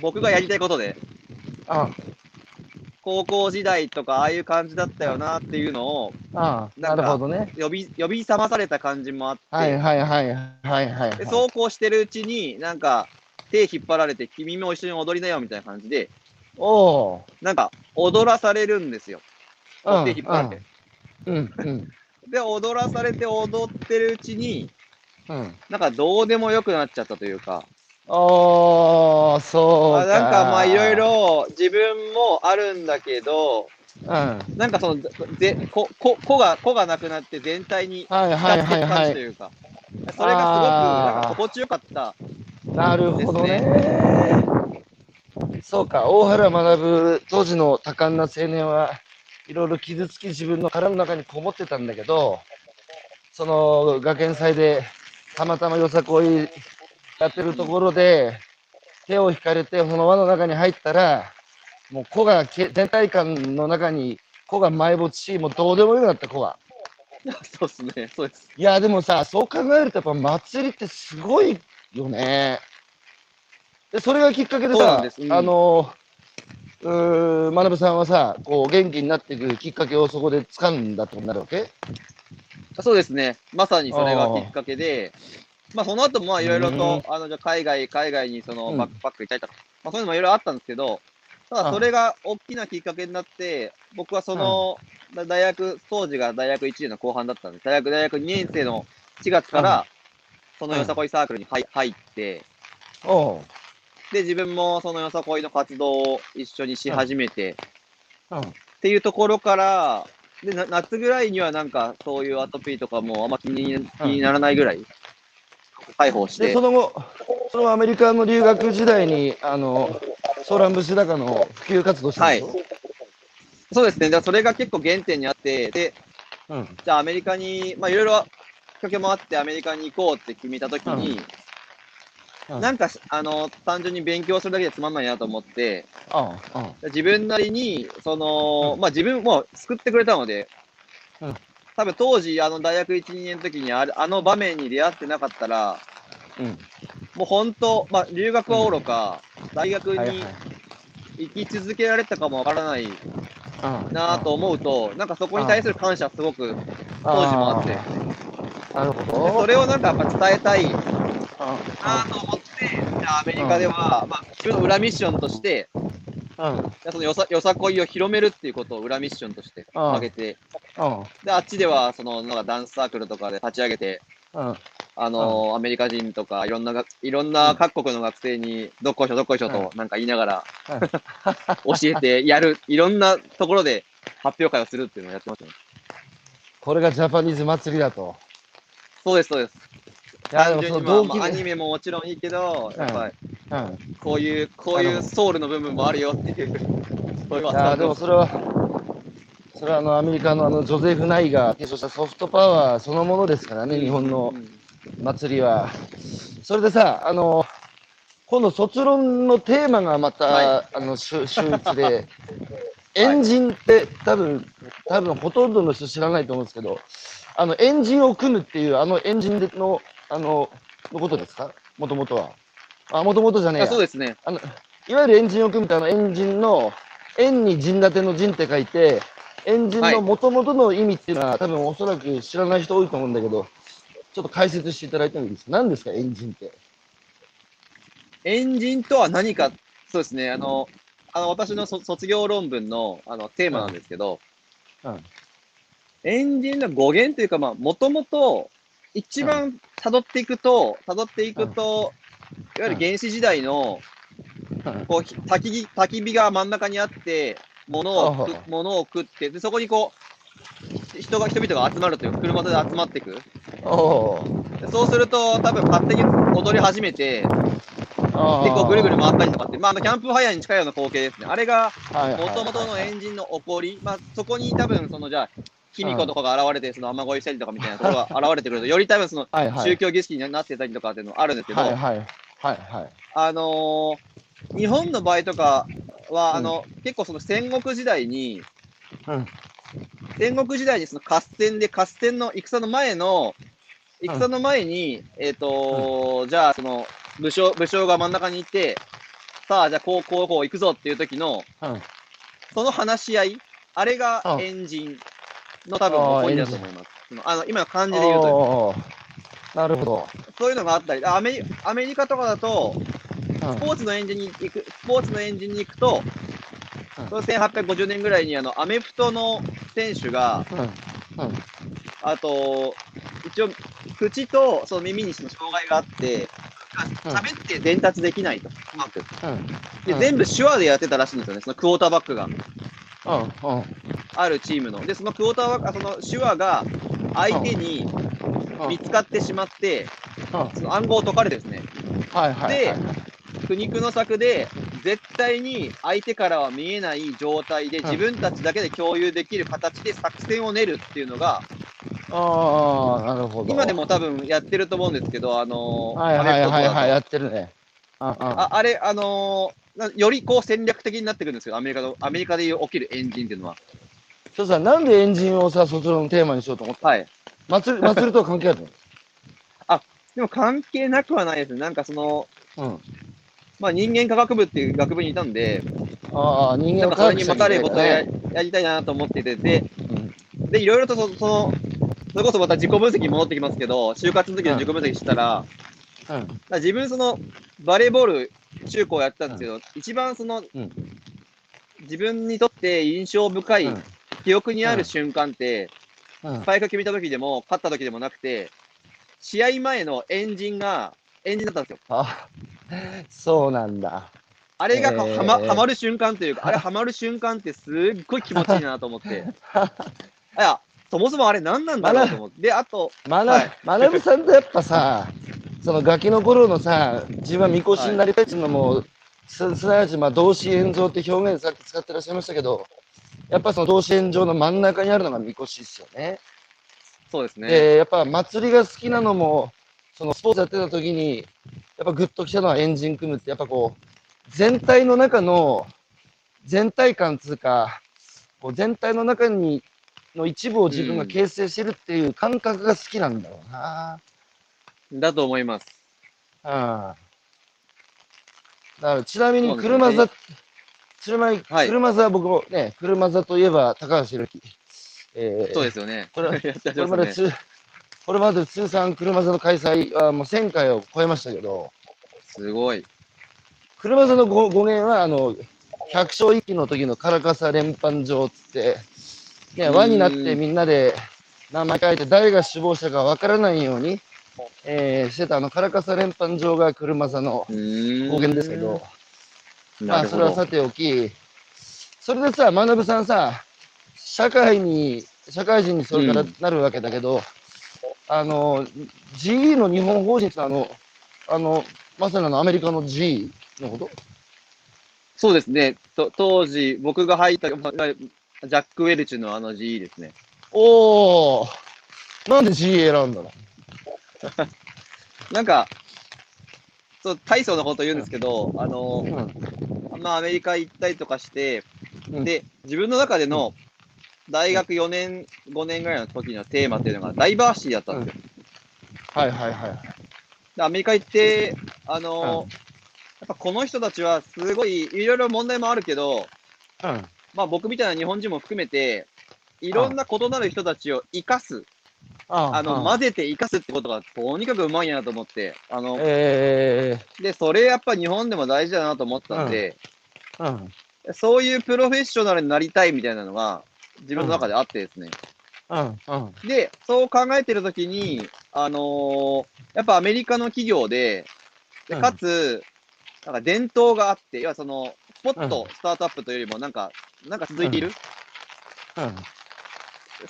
僕がやりたいことで、あ高校時代とかああいう感じだったよなっていうのを、あ、なかなんるほどね。呼び、呼び覚まされた感じもあって、はいはいはいはいはい。でそうこうしてるうちに、なんか、手引っ張られて、君も一緒に踊りなよみたいな感じで、おう。なんか、踊らされるんですよ。うん手引っ張られて。うんうんで、踊らされて踊ってるうちに、うん。なんかどうでもよくなっちゃったというか、おー、そうか。あなんかまあいろい。ろ自分もあるんだけど、うん。はいなんかその、ぜこ、こ、こが、こがなくなって全体にはい使はいってる感はい。じというか、それがすごく、なんか心地よかった。なるほどね。そうか、大原学当時の多感な青年はいろいろ傷つき自分の腹の中にこもってたんだけど、その学園祭でたまたまよさこいやってるところで手を引かれてその輪の中に入ったら、もう子がけ全体感の中に子が埋没し、もうどうでもよくなった子は。そうですね、そうです。いや、でもさ、そう考えると、やっぱ祭りってすごいよね。で、それがきっかけでさそうなんで、す。うん。あの、うーん、学さんはさ、こう、元気になっていくきっかけをそこで掴んだってことになるわけ？そうですね。まさにそれがきっかけで、まあその後もまあいろいろと、あの、じゃあ海外、海外にそのうん。バックパック行ったりとか、まあそういうのもいろいろあったんですけど、ただそれが大きなきっかけになって、僕はその、だ大学、当時が大学1年の後半だったんです。大学、大学2年生の4月から、そのよさこいサークルに入入って、おう。で、自分もそのよさこいの活動を一緒にし始めて、うん。っていうところから、でな夏ぐらいにはなんかそういうアトピーとかもあんま気に気にならないぐらい解放しで、てそ、の後、そのアメリカの留学時代に、あの、ソーラン節高の普及活動したんでしょ？そうですね、だからそれが結構原点にあって、で、うん。じゃあアメリカに、まあいろいろきっかけもあってアメリカに行こうって決めたときに、うん。うん。なんかしあの単純に勉強するだけでつまんないなと思って、自分なりに、その、うん。まあ自分も救ってくれたので、うん。多分当時、あの大学1、2年の時にあれあの場面に出会ってなかったら、うん。もう本当、まあ留学はおろか、大学はいはい。に。行き続けられたかもわからないうん。なと思うと、なんかそこに対する感謝すごく当時もあって、でなるほど。それをなんかやっぱ伝えたいなあと思って、じゃあアメリカでは、まあ自分の裏ミッションとして、あうん。そのよさよさこいを広めるっていうことを裏ミッションとして挙げて、うん。で、あっちではそのなんかダンスサークルとかで立ち上げて、うん。あのーアメリカ人とかいろんなが、いろんな各国の学生にどっこいしょどっこいしょとなんか言いながら教えてやる、いろんなところで発表会をするっていうのをやってますね。これがジャパニーズ祭りだと。そうです、そうです。いや、でもその動機で。まあまあアニメももちろんいいけど、やっぱりうん。こういう、こういうソウルの部分もあるよっていう、そういういや、でもそれは、それはあのアメリカのあのジョゼフ・ナイが提唱したソフトパワーそのものですからね、日本のうん祭りは。それでさ、あの、今度卒論のテーマがまた、はあの、秀秀逸で、エンジンって多分、多分ほとんどの人知らないと思うんですけど、あの、エンジンを組むっていう、あのエンジンの、あの、のことですか？もともとは。あ、もともとじゃねえや。あそうですね。あの、いわゆるエンジンを組むってあのエンジンの、円に陣立ての陣って書いて、エンジンはい。の元々の意味っていうのは、多分おそらく知らない人多いと思うんだけど、ちょっと解説していただいてもいいですか？何ですか、エンジンって？エンジンとは何か、そうですね、あの、あの私のそ卒業論文のあのテーマなんですけど、うんジンの語源というか、まあ、もともと、一番辿っていくと、辿っていくと、いわゆる原始時代の、うん。こう、ひ焚き火、焚き火が真ん中にあって、物を物を食って、で、そこにこう、人が、人々が集まるという、車で集まっていく。そうすると、多分勝手に踊り始めて、結構ぐるぐる回ったりとかって、まあ、あの、キャンプファイヤーに近いような光景ですね。あれが、もともとのエンジンの起こり、まあ、そこに多分、その、じゃあ、卑弥呼とかが現れて、その雨乞いしたりとかみたいなところが現れてくると、より多分その、宗教儀式になってたりとかっていうのはあるんですけど、はいはい。はいはいあのー日本の場合とかは、うん。あの、結構その戦国時代に、うん。戦国時代にその合戦で、合戦の戦の前の、戦の前に、えっ、とじゃあその、武将、武将が真ん中にいて、さあ、じゃあこう、こう、こう行くぞっていう時の、うん。その話し合い、あれがうん。エンジンの多分ポイントだと思います。そのあの今の漢字で言うと、なるほど。そういうのがあったり、アメリアメリカとかだと、うん。スポーツのエンジンに行く、スポーツのエンジンに行くと、うん。その1850年ぐらいにあのアメフトの選手が、うん。うん。あと、一応、口とその耳にその障害があって、喋って伝達できないと。うん。で、うん全部手話でやってたらしいんですよね、そのクォーターバックが。うん。うん。あるチームの。で、そのクォーターバック、あその手話が相手に見つかってしまって、うん。その暗号を解かれてですね、はいはいはい。苦肉の策で、絶対に相手からは見えない状態で、ん自分たちだけで共有できる形で作戦を練るっていうのが、ああ、なるほど。今でも多分やってると思うんですけど、あのーはいはいはいはい、やってるね。ああああれ、あのーなよりこう戦略的になってくるんですよ、アメリカの、アメリカで起きるエンジンっていうのは。そうさ、なんでエンジンをさ、そちらのテーマにしようと思ったはい。祭り、祭りとは関係ある でも関係なくはないです。なんかその、のうん。まあ人間科学部っていう学部にいたんで、ああ、人間のなんかそれにまたれることをやりたいなと思ってて、で、うんで、いろいろとそその、それこそまた自己分析に戻ってきますけど、就活の時の自己分析したら、うん。ら自分その、バレーボール中高やってたんですけど、一番その、うん自分にとって印象深い、うん記憶にある瞬間って、うんスパイク決めた時でも、勝った時でもなくて、試合前のエンジンが、エンジンだったんですよ。あ、そうなんだ。あれがこうえーはま、はまる瞬間というか、あれはまる瞬間ってすっごい気持ちいいなと思って。いや、そもそもあれ何なんだろうと思って。で、あと、まな、はいまなぶさんとやっぱさ、そのガキの頃のさ、自分はみこしになりたいっていうのも、すすなわちまあ動詞炎上って表現さっき使ってらっしゃいましたけど、やっぱその動詞炎上の真ん中にあるのがみこしですよね。そうですね。で、やっぱ祭りが好きなのも、そのスポーツやってた時に、やっぱグッときたのはエンジン組むって、やっぱこう、全体の中の全体感つうか、こう全体の中にの一部を自分が形成してるっていう感覚が好きなんだろうな。だと思います。うん。だからちなみに車座、ねちなみにはい車座、僕もね、車座といえば高橋宏樹。えーそうですよね。これ これま。ですつ、これまで通算車座の開催はもう1000回を超えましたけど、すごい。車座の語語源は、あの、百姓一揆の時のカラカサ連邦場っつって、ね、うん輪になってみんなで名前書いて誰が首謀者かわからないように、えーしてたあのカラカサ連邦場が車座のうーん。語源ですけど、ど。あそれはさておき、それでさ、学さんさ、社会に、社会人にそれからうん。なるわけだけど、あの、GE の日本法人ってあの、あの、まさにあのアメリカの GE のこと？そうですね。と当時、僕が入った、まジャック・ウェルチのあの GE ですね。おおなんで GE 選んだの？なんか、そう大層なこと言うんですけど、あの、うん。まあ、アメリカ行ったりとかして、うんで、自分の中での大学4年、5年ぐらいの時のテーマっていうのがダイバーシティだったんですよ。はいはいはい。でアメリカ行って、あの、やっぱこの人たちはすごい、いろいろ問題もあるけど、うん。まあ僕みたいな日本人も含めて、いろんな異なる人たちを生かす、ああの、ま混ぜて生かすってことがとにかくうまいなと思って、あの、えで、それやっぱ日本でも大事だなと思ったんで、ー、うん。そういうプロフェッショナルになりたいみたいなのが自分の中であってですね。うん。うん。で、そう考えてるときに、あのーやっぱアメリカの企業で、でうんかつ、なんか伝統があって、要はその、ポッとうん。スタートアップというよりも、なんか、なんか続いている、うん。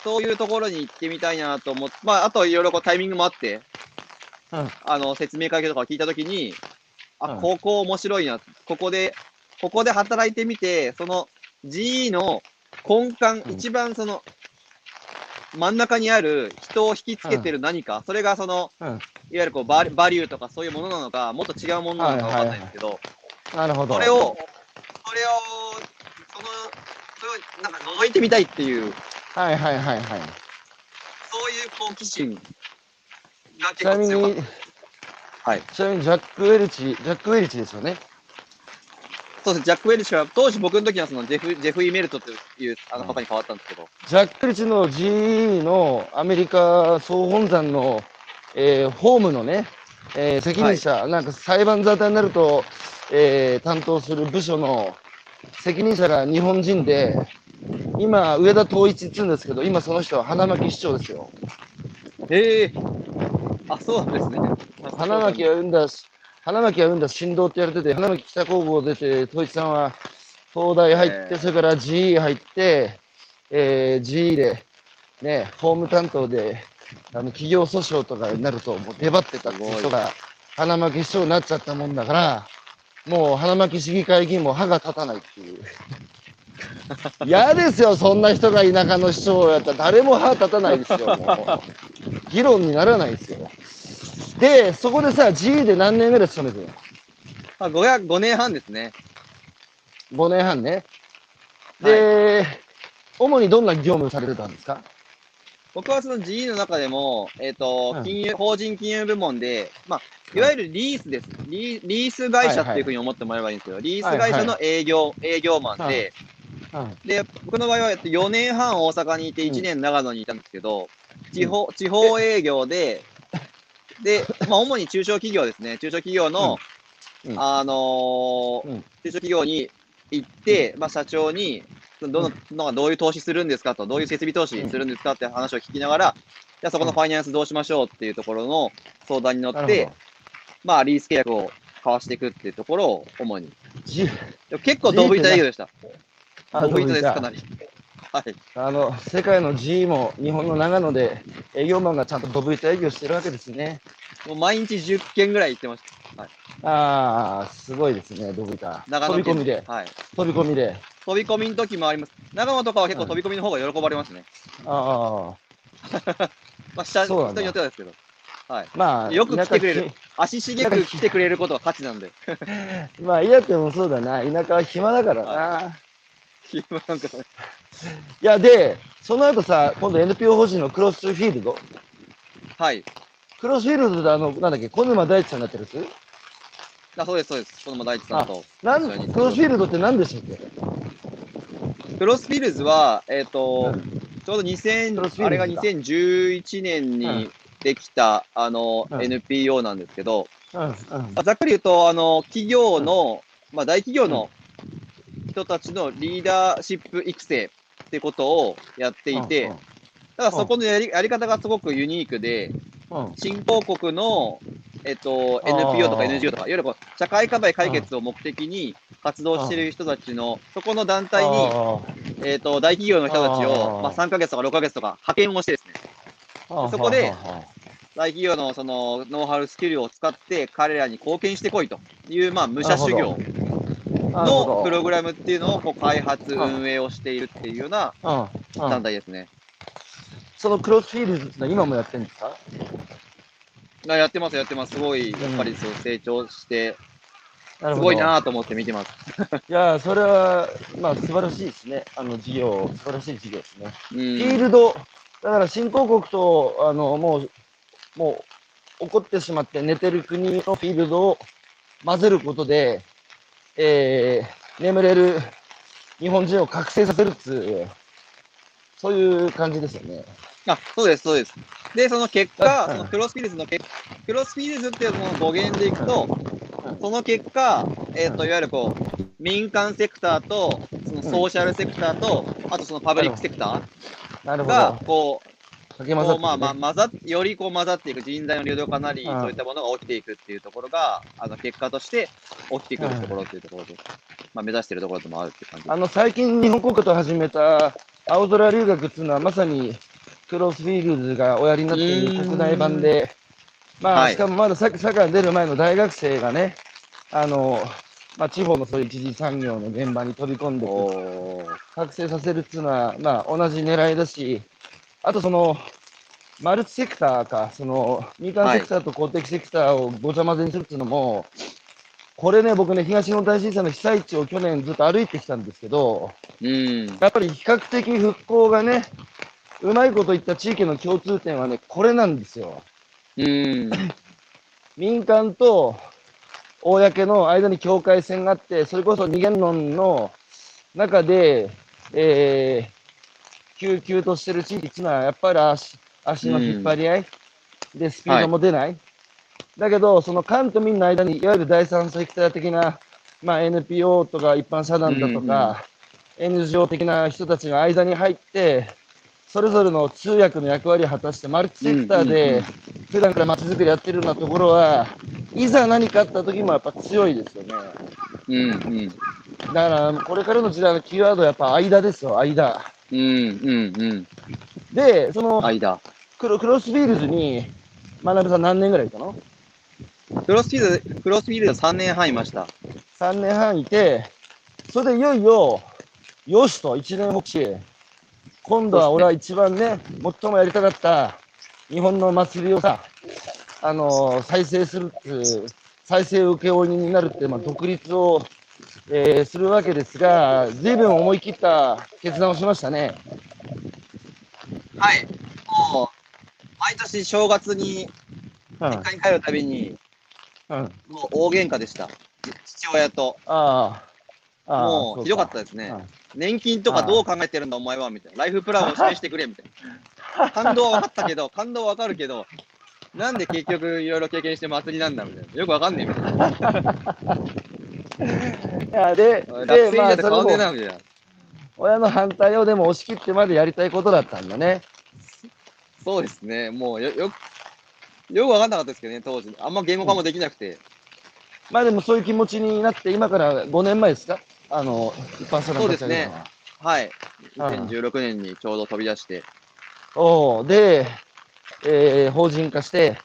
そういうところに行ってみたいなと思って、まあ、あといろいろこうタイミングもあって、うん。あの、説明会とかを聞いたときに、あ、うん。ここ面白いな、ここで、ここで働いてみて、その GE の根幹、うん。一番その、真ん中にある人を引きつけてる何か、それがその、うん。いわゆるこうバリバリューとかそういうものなのか、もっと違うものなのかわかんないんですけど、なるほど。それを、それを、その、それをなんか覗いてみたいっていう、はいはいはいはい。そういう好奇心が結ちなみ構強かったに、はい。ちなみにジャック・ウェルチ、ジャック・ウェルチですよね？そうです、ジャック・ウェルチは、当時僕の時はそのジェフ・ジェフイ・メルトというあの方に変わったんですけど、ジャック・ウェルチの GE のアメリカ総本山の、えーホームのね、えー責任者、なんか裁判沙汰になると、えー担当する部署の責任者が日本人で、今、上田統一って言うんですけど、今その人は花巻市長ですよ。へえあ、そうなんですね。花巻を生んだし、花巻が生んだ振動って言われてて、花巻北高校出て、統一さんは東大入って、えーそれから GE 入って、えー、GE で、ね、法務担当で、あの、企業訴訟とかになると、もう出張ってた人が、花巻市長になっちゃったもんだから、もう花巻市議会議員も歯が立たないっていう。嫌ですよ、そんな人が田舎の市長やったら誰も歯立たないですよ、もう。議論にならないですよ。で、そこでさ、GE で何年ぐらい勤めてるの？まあ、500 5年半ですね。?5 年半ね。で、主にどんな業務されてたんですか？僕はその GE の中でも、えっ、とう、ん。金融、法人金融部門で、まあ、いわゆるリースです。リリース会社っていうふうに思ってもらえばいいんですけど、リース会社の営業、営業マンで、うん。で、僕の場合はえっと4年半大阪にいて1年長野にいたんですけど、地方、地方営業で、で、まあ、主に中小企業ですね。中小企業の、あの中小企業に行って、まあ、社長に、どの、のどういう投資するんですかと、どういう設備投資するんですかって話を聞きながら、じゃあそこのファイナンスどうしましょうっていうところの相談に乗ってまあ、リース契約を交わしていくっていうところを主に。結構ドブ板営業でした。あドブ板です、かなり。はい。あの、世界の G も日本の長野で営業マンがちゃんとドブ板営業してるわけですね。もう毎日10件ぐらい行ってました。ああ、すごいですね、ドブ板。長野県飛び込みで、はい。飛び込みで。飛び込みの時もあります。長野とかは結構飛び込みの方が喜ばれますね。ああ、まあ、下、人によってはですけど。はい。まあ、よく来てくれる足しげく来てくれることが価値なんで。ひ まあ、嫌ってもそうだな。田舎は暇だからな。なんかいや、で、その後さ、今度 NPO 法人のクロスフィールド。はい。クロスフィールドであの、なんだっけ、小沼大地さんになってるやつ？あそうです、そうです。この大地さんと。なんクロスフィールドって何でしたっけ？クロスフィルズは、えっ、と、うん。ちょうどクロスフィ2000、ールズだ。あれが2011年うんにできた、あの、うん。NPO なんですけど、あざっくり言うと、あの、企業の、まあ、大企業の人たちのリーダーシップ育成ってことをやっていて、ただそこのやりやり方がすごくユニークで、うん、うん。新興国の、えっと、NPO とか NGO とか、いわゆるこう社会課題解決を目的に活動している人たちの、そこの団体に、あえっと、大企業の人たちあを、ー。まあ、3ヶ月とか6ヶ月とか派遣をしてですね、あそこで大企業のそのノウハウスキルを使って彼らに貢献してこいという、まあ、武者修行のプログラムっていうのをこう開発、うん運営をしているっていうような団体ですね。そのクロスフィールドってのは今もやってるんですか？あやってます、やってます。すごい、やっぱりそう成長して、すごいなと思って見てます。いやー、それは、まあ、素晴らしいですね。あの、事業、素晴らしい事業ですね。うんフィールド、だから新興国と、あの、もう、もう、起こってしまって寝てる国のフィールドを混ぜることで、えー、眠れる日本人を覚醒させるっつう、そういう感じですよね。あ、そうです、そうです。で、その結果、うんそのクロスフィールズの結クロスフィールズっていうものの語源でいくと、うんその結果、えっ、と、いわゆるこう、民間セクターと、そのソーシャルセクターと、あとそのパブリックセクタなるほーがど。、こう、かけ混ざって、こうまあまあ混ざっよりこう混ざっていく人材の流動化なり、うん。そういったものが起きていくっていうところが、あの結果として起きてくるところっていうところで、まあ目指しているところでもあるっていう感じあの、最近日本国家と始めた青空留学っていうのはまさにクロスフィールズがおやりになっている国内版で、まあ、はい。しかもまださ社会に出る前の大学生がね、あの、まあ、地方のそういう一次産業の現場に飛び込んで覚醒させるっていうのは、まあ、同じ狙いだし、あとその、マルチセクターか、その、民間セクターと公的セクターをごちゃ混ぜにするっていうのも、これね、僕ね、東日本大震災の被災地を去年ずっと歩いてきたんですけど、うん。やっぱり比較的復興がね、うまいこと言った地域の共通点はね、これなんですよ。うん。民間と公の間に境界線があって、それこそ二元論の中で、えー、救急としてる地域っていうのは、やっぱり足足の引っ張り合い、で、スピードも出ない。だけど、その官と民の間に、いわゆる第三セクター的な、まあ、NPO とか一般社団だとか、NGO 的な人たちが間に入って、それぞれの通訳の役割を果たして、マルチセクターで、普段から街づくりやってるようなところは、いざ何かあった時もやっぱ強いですよね。うんうん。だから、これからの時代のキーワードはやっぱ間ですよ、間。うんうんうん。で、その間。クロクロスフィールズに、学さん何年ぐらいいたの？クロスフィールド、クロスフィールド3年半いました。?3 年半いて、それでいよいよ、よしと一年発起。今度は俺は一番ね、最もやりたかった日本の祭りをさ、あの再生するっていう、再生請負人になるって、まあ、独立を、えーするわけですが、随分思い切った決断をしましたね。はい。もう、毎年正月にうん。実家に帰るたびに、うん。もう大喧嘩でした。父親と。ああ。ああもうひどかったですね。年金とかどう考えてるんだお前はみたいな。ライフプランを示してくれみたいな。感動は分かったけど、感動は分かるけど、なんで結局いろいろ経験して祭りなんだみたいな。よく分かんねえみたいな。いやで、学で、生だって変わんねなみたいな。親の反対をでも押し切ってまでやりたいことだったんだね。そうですね。もうよ、よく、よく分かんなかったですけどね、当時。あんま言語化もできなくて。まあでもそういう気持ちになって、今から5年前ですか？あの、一般社団立ち上げたのは。はい。ああ2016年にちょうど飛び出して。おうで、えー法人化して、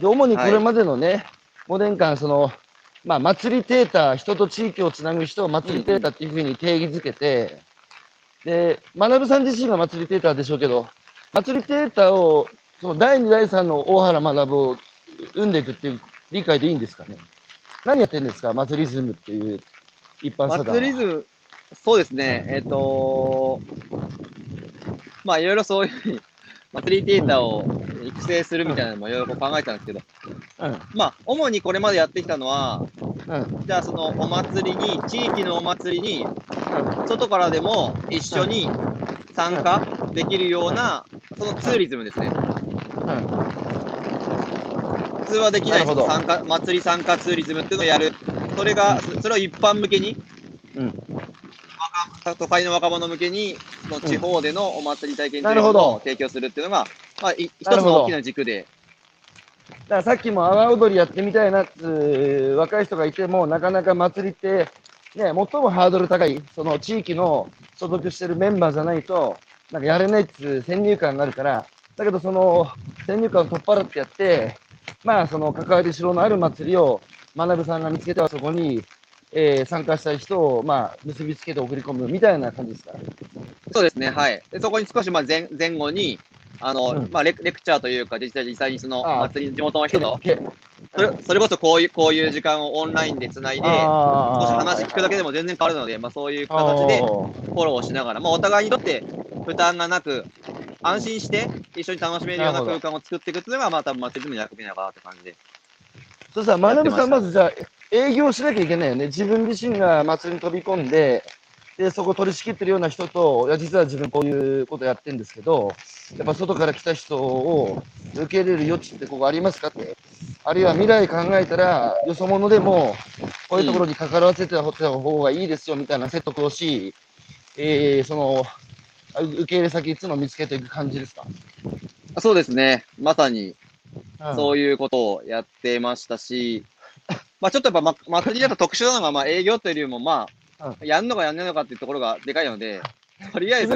で主にこれまでのね、5年間、その、まあ、祭りテータ、人と地域をつなぐ人を祭りテータっていうふうに定義づけて、で、学さん自身が祭りテータでしょうけど、祭りテータを、その第2、第3の大原学を生んでいくっていう理解でいいんですかね？何やってるんですか、祭りズムっていう一般社団は。祭りズそうですね。えっ、とまあいろいろそういうふうに、祭りデータを育成するみたいなのもいろいろ考えたんですけど、うん、まあ主にこれまでやってきたのは、うん、じゃあそのお祭りに、地域のお祭りに、外からでも一緒に参加できるような、そのツーリズムですね。うん。普通はできない参加祭り参加ツーリズムっていうのをやる。それが、それを一般向けに、うん。若都会の若者向けに、その地方でのお祭り体験ってないうのを提供するっていうのが、まあ、い一つの大きな軸で、だからさっきも阿波踊りやってみたいなっ若い人がいても、なかなか祭りって、ね、最もハードル高い、その地域の所属してるメンバーじゃないと、なんかやれないっつう先入観があるから、だけどその先入観を取っ払ってやって、まあその関わりしろのある祭りを学さんが見つけてはそこに、えー参加したい人を、まあ、結びつけて送り込むみたいな感じですか？そうですね、はい。でそこに少しまあ前前後に、あの、うんまあレク、レクチャーというか、実際実際にその祭りの地元の人と、けそれそれこそこういう、こういう時間をオンラインでつないで、少し話聞くだけでも全然変わるので、まあそういう形でフォローしながら、まあお互いにとって負担がなく、安心して一緒に楽しめるような空間を作っていくっていうのが、まあ多分祭りの役目なのかなって感じで。そしたら、やってました学さん、まずじゃあ、営業しなきゃいけないよね。自分自身が祭りに飛び込んで、で、そこ取り仕切ってるような人と、いや、実は自分こういうことやってるんですけど、やっぱ外から来た人を受け入れる余地ってここありますかって。あるいは未来考えたら、よそ者でも、こういうところに関わらせてた方がいいですよみたいな説得をし、えー、その、あ受け入れ先っていうのを見つけていく感じですか？そうですね、まさにうんそういうことをやってましたし、まあちょっとやっぱ、ま、祭りだと特殊なのが、まあ営業というよりも、まあ、やんのかやんないのかっていうところがでかいので、とりあえず。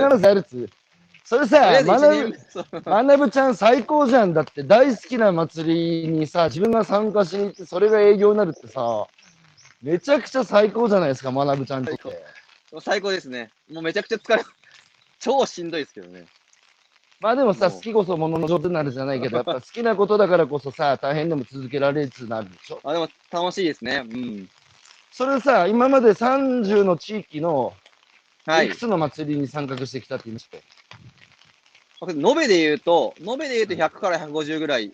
それさ、えず一学年そうまなぶちゃん最高じゃん。だって大好きな祭りにさ、自分が参加しに行って、それが営業になるってさ、めちゃくちゃ最高じゃないですか、まなぶちゃんって。最高ですね。もうめちゃくちゃ疲れ、超しんどいですけどね。まあでもさ、好きこそものの上手になるじゃないけど、やっぱ好きなことだからこそさ、大変でも続けられるってなるでしょ？あでも楽しいですね。うん。それさ、今まで30の地域のはいいく。つの祭りに参画してきたって言いましたよ延べで言うと、延べで言うと100から150ぐらい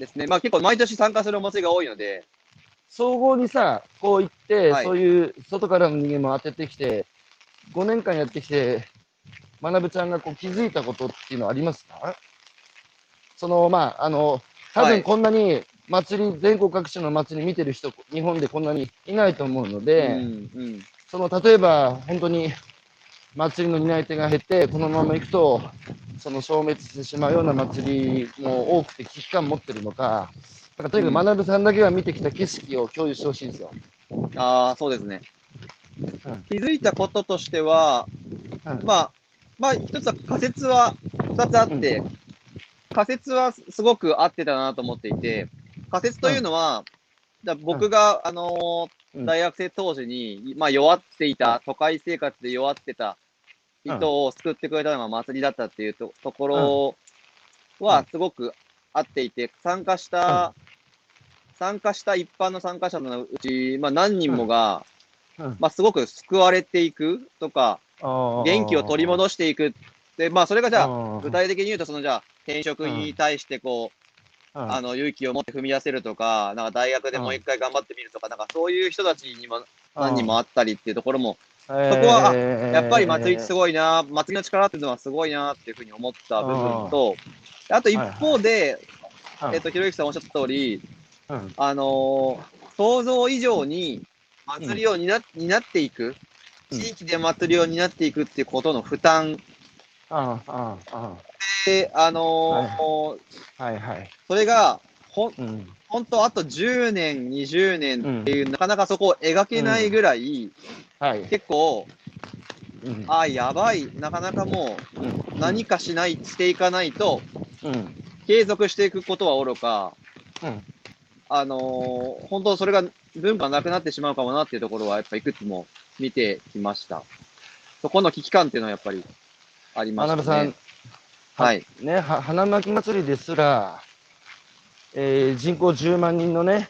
ですね。まあ結構毎年参加するお祭りが多いので、総合にさ、こう行って、はいそういう外からの人間も当ててきて、5年間やってきて、まなぶちゃんがこう気づいたことっていうのはありますか？その、まあ、あの、多はい分こんなに祭り、全国各地の祭り見てる人、日本でこんなにいないと思うので、うんうん。その、例えば、本当に祭りの担い手が減って、このまま行くと、その消滅してしまうような祭りも多くて危機感持ってるのか、なんかとにかく学さんだけが見てきた景色を共有してほしいんですよ。ああ、そうですね。うん気づいたこととしては、うんまあ、まあ、一つは仮説は二つあって、仮説はすごく合ってたなと思っていて、仮説というのは、じゃあ僕が、あのーうん。大学生当時に、まあ、弱っていた、都会生活で弱ってた人を救ってくれたのが祭りだったっていうとところはすごく合っていて、参加した、参加した一般の参加者のうち、まあ、何人もが、うん。まあ、すごく救われていくとか、元元気を取り戻していく。で、まあ、それがじゃあ、あ具体的に言うと、そのじゃあ、転職に対してこう、あの、勇気を持って踏み出せるとか、なんか大学でもう一回頑張ってみるとか、なんかそういう人たちにも何人もあったりっていうところも、そここはあやっぱり祭りってすい。ごいな、祭りの力っていうのはすごいなっていうふうに思った部分と、あと一方で、えっと、ひろゆきさんおっしゃった通り、うん。あのー想像以上に祭りを担,、担っていく、うん地域で祭りを担っていくっていうことの負担。あああで、あのーあはいはい。それが、ほん、うん。本当あと10年、20年っていう、なかなかそこを描けないぐらい、はい。結構、うん。あ、やばい、なかなかもうん。う何かしない、していかないと、うん。継続していくことはおろか、うん。あのー本当それが文化なくなってしまうかもなっていうところは、やっぱいくつも見てきました。そこの危機感っていうのはやっぱりありました学さんね。、はい。ね、は花巻祭りですら、えー人口10万人のね、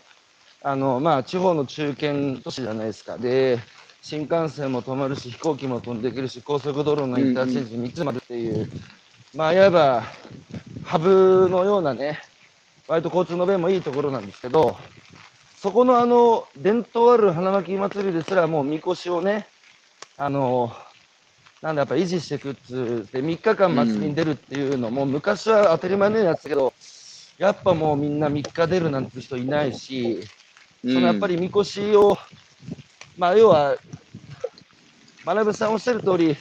あの、まあ、地方の中堅都市じゃないですか。で、新幹線も止まるし、飛行機も飛んでくるし、高速道路のインターチェンジ3つまでっていう、まあ、いわば、ハブのようなね、割と交通の便もいいところなんですけど、そこのあの、伝統ある花巻祭りですら、もうみこしをね、あの、なんだ、やっぱ維持していくっつって、3日間祭りに出るっていうのも、昔は当たり前のようにやってたけど、やっぱもうみんな3日出るなんて人いないし、そのやっぱりみこしを、まあ要は、学さんおっしゃる通り、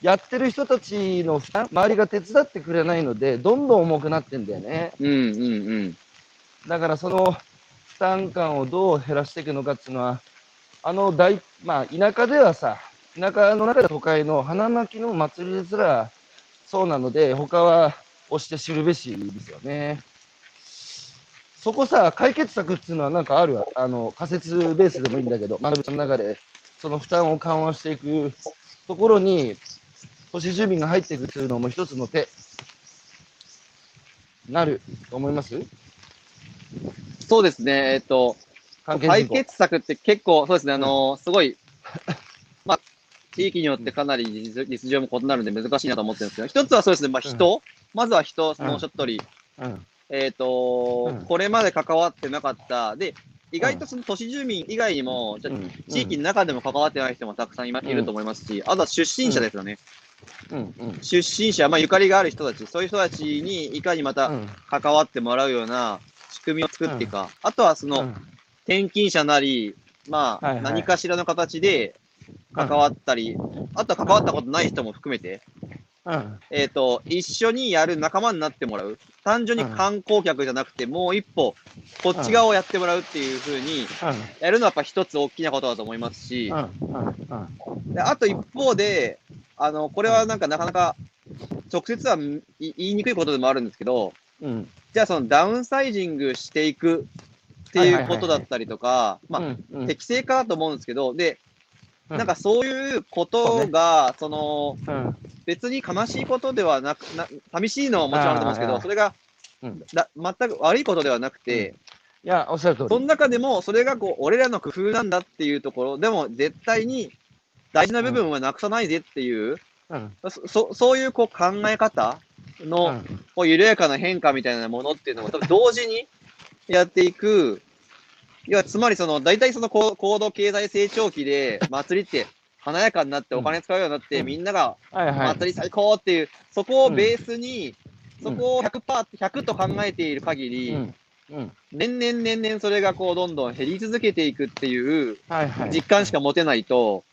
やってる人たちの負担、周りが手伝ってくれないので、どんどん重くなってんだよね。うんうんうん。だからその負担感をどう減らしていくのかっていうのは、あの大、まあ田舎ではさ、田舎の中で都会の花巻の祭りですらそうなので、他は押して知るべしですよね。そこさ、解決策っていうのはなんかある？わあの仮説ベースでもいいんだけど、学さんの中で、その負担を緩和していくところに、都市住民が入っていくっていうのも一つの手、なると思います？そうですね、えっと、解決策って結構、そうですね、あのーすごい、まあ、地域によってかなり実実情も異なるんで難しいなと思ってるんですけど、一つはそうですね、まあ、人、まずは人、そのおっしゃった通り、うん。えっ、と、うん。これまで関わってなかった、で、意外とその都市住民以外にも、じゃあうん。地域の中でも関わってない人もたくさんいると思いますし、あとは出身者ですよね。うん。うん。出身者、まあ、ゆかりがある人たち、そういう人たちにいかにまたうん。関わってもらうような仕組みを作っていくか、あとはその、うん。転勤者なり、まあ、はいはい。何かしらの形で関わったり、あとは関わったことない人も含めて、うん。えっ、と、一緒にやる仲間になってもらう。単純に観光客じゃなくて、もう一歩、こっち側をやってもらうっていう風に、やるのはやっぱ一つ大きなことだと思いますし、うん。うん。であと一方で、あの、これはなんかなかなか直接は言いにくいことでもあるんですけど、うん。じゃあそのダウンサイジングしていくっていうことだったりとか、まあ、うん適正かなと思うんですけど、で、うん。なんかそういうことが、その、うん。別に悲しいことではなく、な寂しいのはもちろんあると思うんですけど、それが、全く悪いことではなくて、いや、おっしゃる通り。その中でも、それがこう、俺らの工夫なんだっていうところ、でも絶対に大事な部分はなくさないぜっていう、うん。そそそういうこう考え方の、うんこう緩やかな変化みたいなものっていうのを多分同時にやっていく、いや、つまりその、大体その高高度経済成長期で、祭りって華やかになってお金使うようになって、うん。みんなが。祭り最高っていう、そこをベースに、うん。そこを100%、100と考えている限り、年々年々それがこう、どんどん減り続けていくっていう。実感しか持てないと、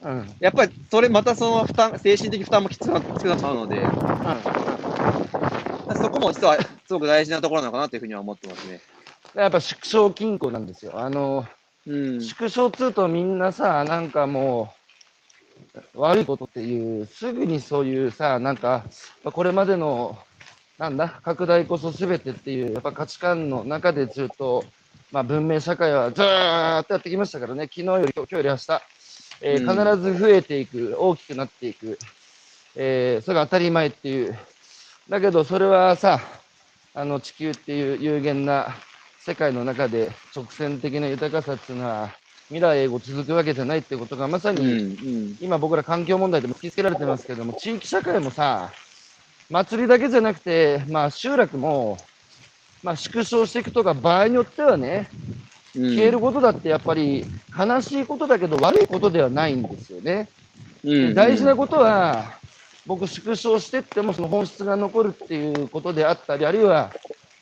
うん。やっぱりそれまたその負担、精神的負担もきつくなきつくなっちゃうので、そこも実はすごく大事なところなのかなというふうには思ってますね。やっぱ縮小均衡なんですよ。あの、うん。縮小するとみんなさ、なんかもう、悪いことっていう、すぐにそういうさ、なんか、まあこれまでの、なんだ、拡大こそ全てっていう、やっぱ価値観の中でずっと、まあ文明社会はずーっとやってきましたからね、昨日より今日より明日、えーうん必ず増えていく、大きくなっていく、えーそれが当たり前っていう。だけどそれはさ、あの地球っていう有限な世界の中で直線的な豊かさっていうのは未来永劫続くわけじゃないってことがまさにん。今僕ら環境問題でも突きつけられてますけども地域社会もさ祭りだけじゃなくてまあ集落もまあ縮小していくとか場合によってはね消えることだってやっぱり悲しいことだけど悪いことではないんですよね。うん。大事なことは、僕、縮小してっても、その本質が残るっていうことであったり、あるいは、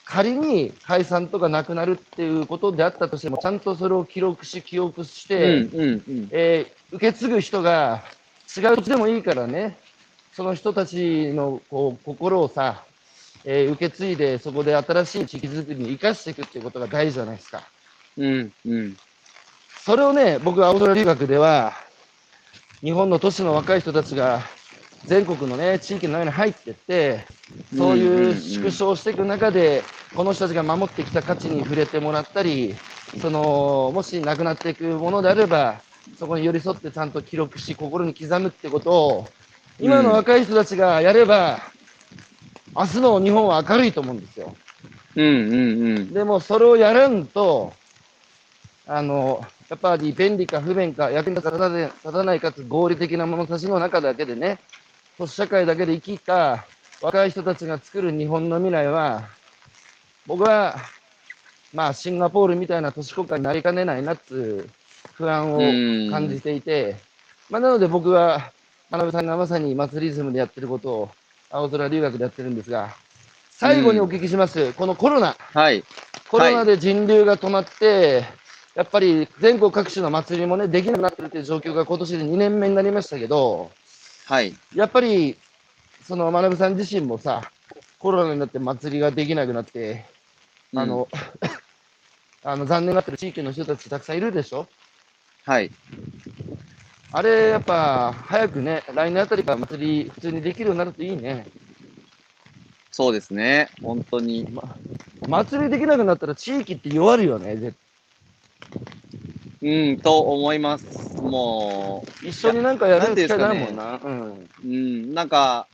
仮に解散とかなくなるっていうことであったとしても、ちゃんとそれを記録し、記憶しうて、ん。うん。うん。えー受け継ぐ人が違う土地でもいいからね、その人たちのこう心をさ、えー受け継いで、そこで新しい地域づくりに生かしていくっていうことが大事じゃないですか。うん。うん。それをね、僕、青空留学では、日本の都市の若い人たちが、全国のね、地域の中に入ってって、そういう縮小していく中で、この人たちが守ってきた価値に触れてもらったり、その、もしなくなっていくものであれば、そこに寄り添ってちゃんと記録し、心に刻むってことを、今の若い人たちがやれば、明日の日本は明るいと思うんですよ。うん。うん。うん。でもそれをやらんと、あの、やっぱり便利か不便か、役に立たない立たないかつ合理的な物差しの中だけでね、都市社会だけで生きた若い人たちが作る日本の未来は、僕は、まあ、シンガポールみたいな都市国家になりかねないなっつう不安を感じていて、まあ、なので僕は、学さんがまさに祭りズムでやってることを、青空留学でやってるんですが、最後にお聞きします。このコロナ。はい。コロナで人流が止まって、やっぱり全国各地の祭りもね、できなくなってるっていう状況が今年で2年目になりましたけど、はい。やっぱり、その、学さん自身もさ、コロナになって祭りができなくなって、あの、あの、残念がってる地域の人たちたくさんいるでしょ？はい。あれ、やっぱ、早くね、来年あたりから祭り普通にできるようになるといいね。そうですね。本当に。ま、祭りできなくなったら地域って弱るよね、絶うん、と思います。も一緒になんかやる機会ななんいんですかねもんな。うん。う、うん、なんか、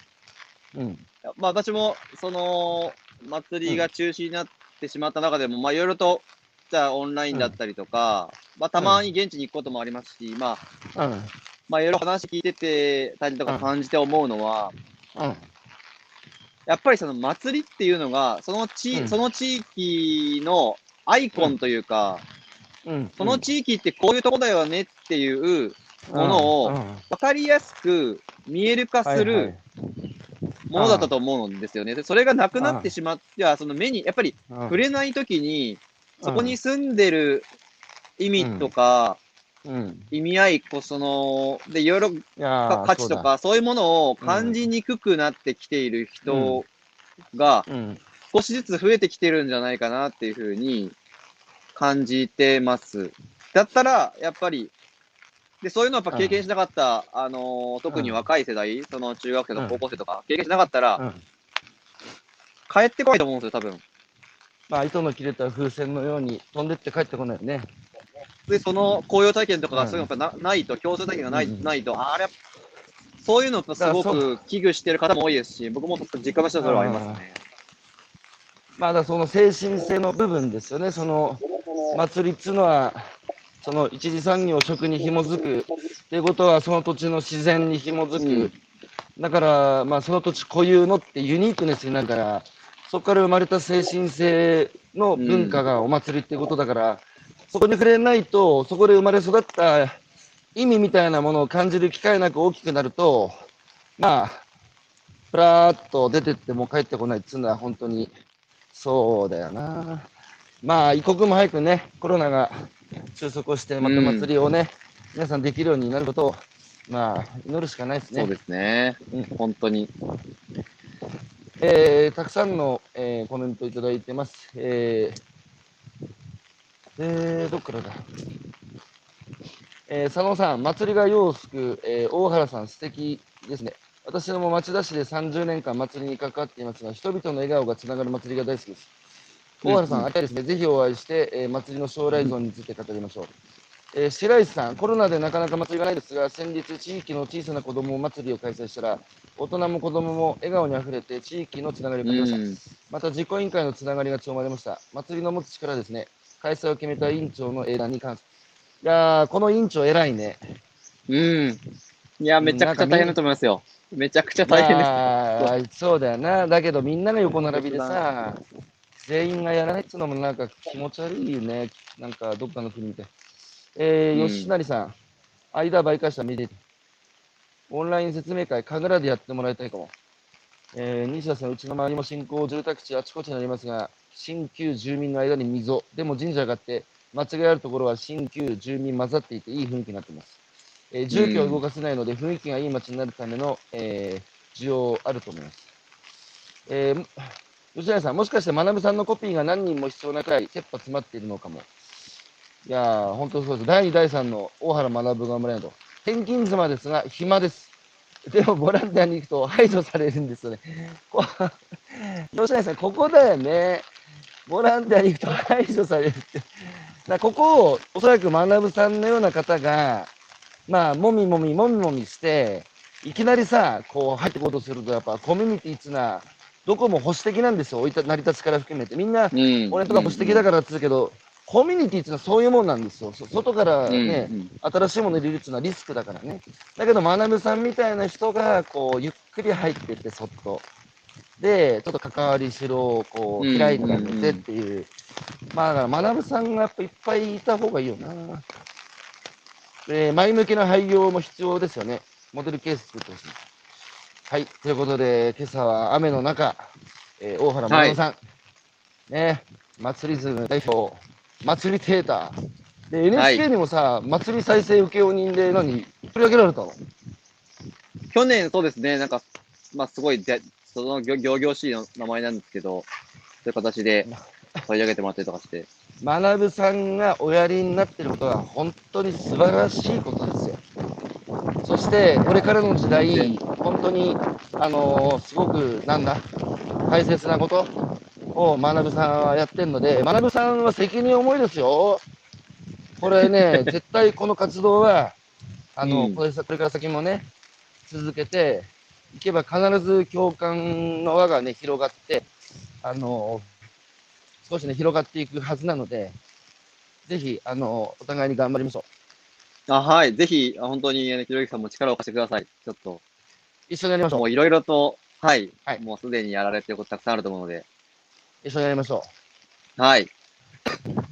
うん。まあ私も、その、祭りが中止になってしまった中でも、まあいろいろと、じゃあオンラインだったりとか、まあたまに現地に行くこともありますし、まあ、うん。まあいろいろ話聞いててたりとか感じて思うのは、うん。やっぱりその祭りっていうのが、その地、うんその地域のアイコンというか、うん。その地域ってこういうとこだよねっていうものを分かりやすく見える化するいものだったと思うんですよね。でそれがなくなってしまっては、その目に、やっぱりうん。触れないときに、そこに住んでる意味とか、うん。意味合い、こうその、で、いろいろ価値と、か、そういうものを感じにくくなってきている人が。少しずつ増えてきてるんじゃないかなっていうふうに感じてます。だったら、やっぱり、で、そういうのやっぱ経験しなかった、あのー特に若い世代、その中学生とか高校生とか、経験しなかったら、うん。帰ってこないと思うんですよ、多分。まあ、糸の切れた風船のように飛んでって帰ってこないよね。で、その紅葉体験とかがうんそういうのやっぱなないと、共通体験がない,、うんないと、あれそういうのやっぱすごく危惧してる方も多いですし、僕も実感としてはそれはありますね。まあ、だその精神性の部分ですよね。その祭りっていうのは、その一次産業、食に紐づくっていうことは、その土地の自然に紐づく。うんだから、まあ、その土地固有のってユニークネスになるから、そこから生まれた精神性の文化がお祭りっていうことだから、そこに触れないと、そこで生まれ育った意味みたいなものを感じる機会なく大きくなると、まあ、プラーっと出てっても帰ってこないっていうのは本当にそうだよな。まあ、一刻も早くね、コロナが収束をして、また祭りをね、皆さんできるようになることを、まあ、祈るしかないですね。そうですね。うん本当に。えーたくさんの、えーコメントいただいてます。えーえー、どっからだ？えー、佐野さん、祭りが世を救う、えー、大原さん、素敵ですね。私も町田市で30年間祭りに関わっていますが、人々の笑顔がつながる祭りが大好きです。大原さん、うんあたりですね、ぜひお会いして、えー祭りの将来像について語りましょう。えー白石さん、コロナでなかなか祭りがないですが、先日、地域の小さな子ども祭りを開催したら、大人も子どもも笑顔にあふれて、地域のつながりを感じました。うんまた実行委員会のつながりが強まりました。祭りの持つ力ですね。開催を決めた委員長の英断に関して。いやー、この委員長偉いね。うん。いや、めちゃくちゃ大変だと思いますよ。めちゃくちゃ大変です。まあそうだよな。だけどみんなが横並びでさ、全員がやらないっていうのもなんか気持ち悪いよね。なんかどっかの国で。えー、うん吉成さん、間倍返した見てて。オンライン説明会、神楽でやってもらいたいかも。えー、西田さん、うちの周りも新興住宅地あちこちにありますが、新旧住民の間に溝、でも神社があって、間違いあるところは新旧住民混ざっていていい雰囲気になっています。えー住居を動かせないので、雰囲気がいい街になるための、えー、需要あると思います。えー、吉谷さん、もしかして学さんのコピーが何人も必要なくらい、切羽詰まっているのかも。いやー、本当そうです。第2、第3の大原学が村など、転勤妻ですが、暇です。でも、ボランティアに行くと排除されるんですよね。こ吉谷さん、ここだよね。ボランティアに行くと排除されるって。だここを、おそらく学さんのような方が、まあ、もみもみ、もみもみして、いきなりさ、こう入ってこうとすると、やっぱコミュニティっていうのは、どこも保守的なんですよ。置いた成り立ちから含めて。みんな、うん。俺とか保守的だからって言うけど、コミュニティっていうのはそういうもんなんですよ。そ外からうんね、うん新しいもの入れるっていうのはリスクだからね。だけど、学さんみたいな人が、こう、ゆっくり入ってって、そっと。で、ちょっと関わりしろを、こう、うん開いてあげてっていう。まあ、だから、学さんがやっぱいっぱいいた方がいいよな。で、前向きな廃業も必要ですよね。モデルケース作ってほしい。はい。ということで、今朝は雨の中、えー大原学さん、ね、祭りズム代表、祭りテーター。で、NHK にもさ、祭り再生請負人で何、取り上げられたの？去年、そうですね、なんか、まあ、すごいで、その行行々しい名前なんですけど、そういう形で取り上げてもらったりとかして。学さんがおやりになっていることは本当に素晴らしいことですよ。そして、これからの時代、本当に、あのーすごく、なんだ、大切なことを学さんはやってるので、学さんは責任重いですよ。これね、絶対この活動は、あの、うんこれさこれから先もね、続けていけば必ず共感の輪がね、広がって、あの少しね、広がっていくはずなので、ぜひ、あのお互いに頑張りましょう。あはい、ぜひ、あ本当に、ひろゆきさんも力を貸してください。ちょっと、一緒にやりましょう。もういろいろと、はい、はいもうすでにやられてることたくさんあると思うので、一緒にやりましょはい、う。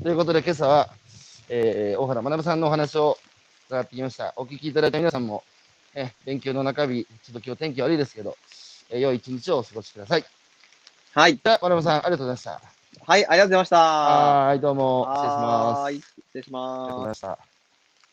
ということで、今朝は、えー大原学さんのお話を伺ってきました。お聞きいただいた皆さんも、え勉強の中日、ちょっと今日天気悪いですけど、えー良い一日をお過ごしください。はい、じゃあ、学さん、ありがとうございました。はい、ありがとうございました。はーい、どうも、失礼します。はーい、失礼しありがとうございま。ますした。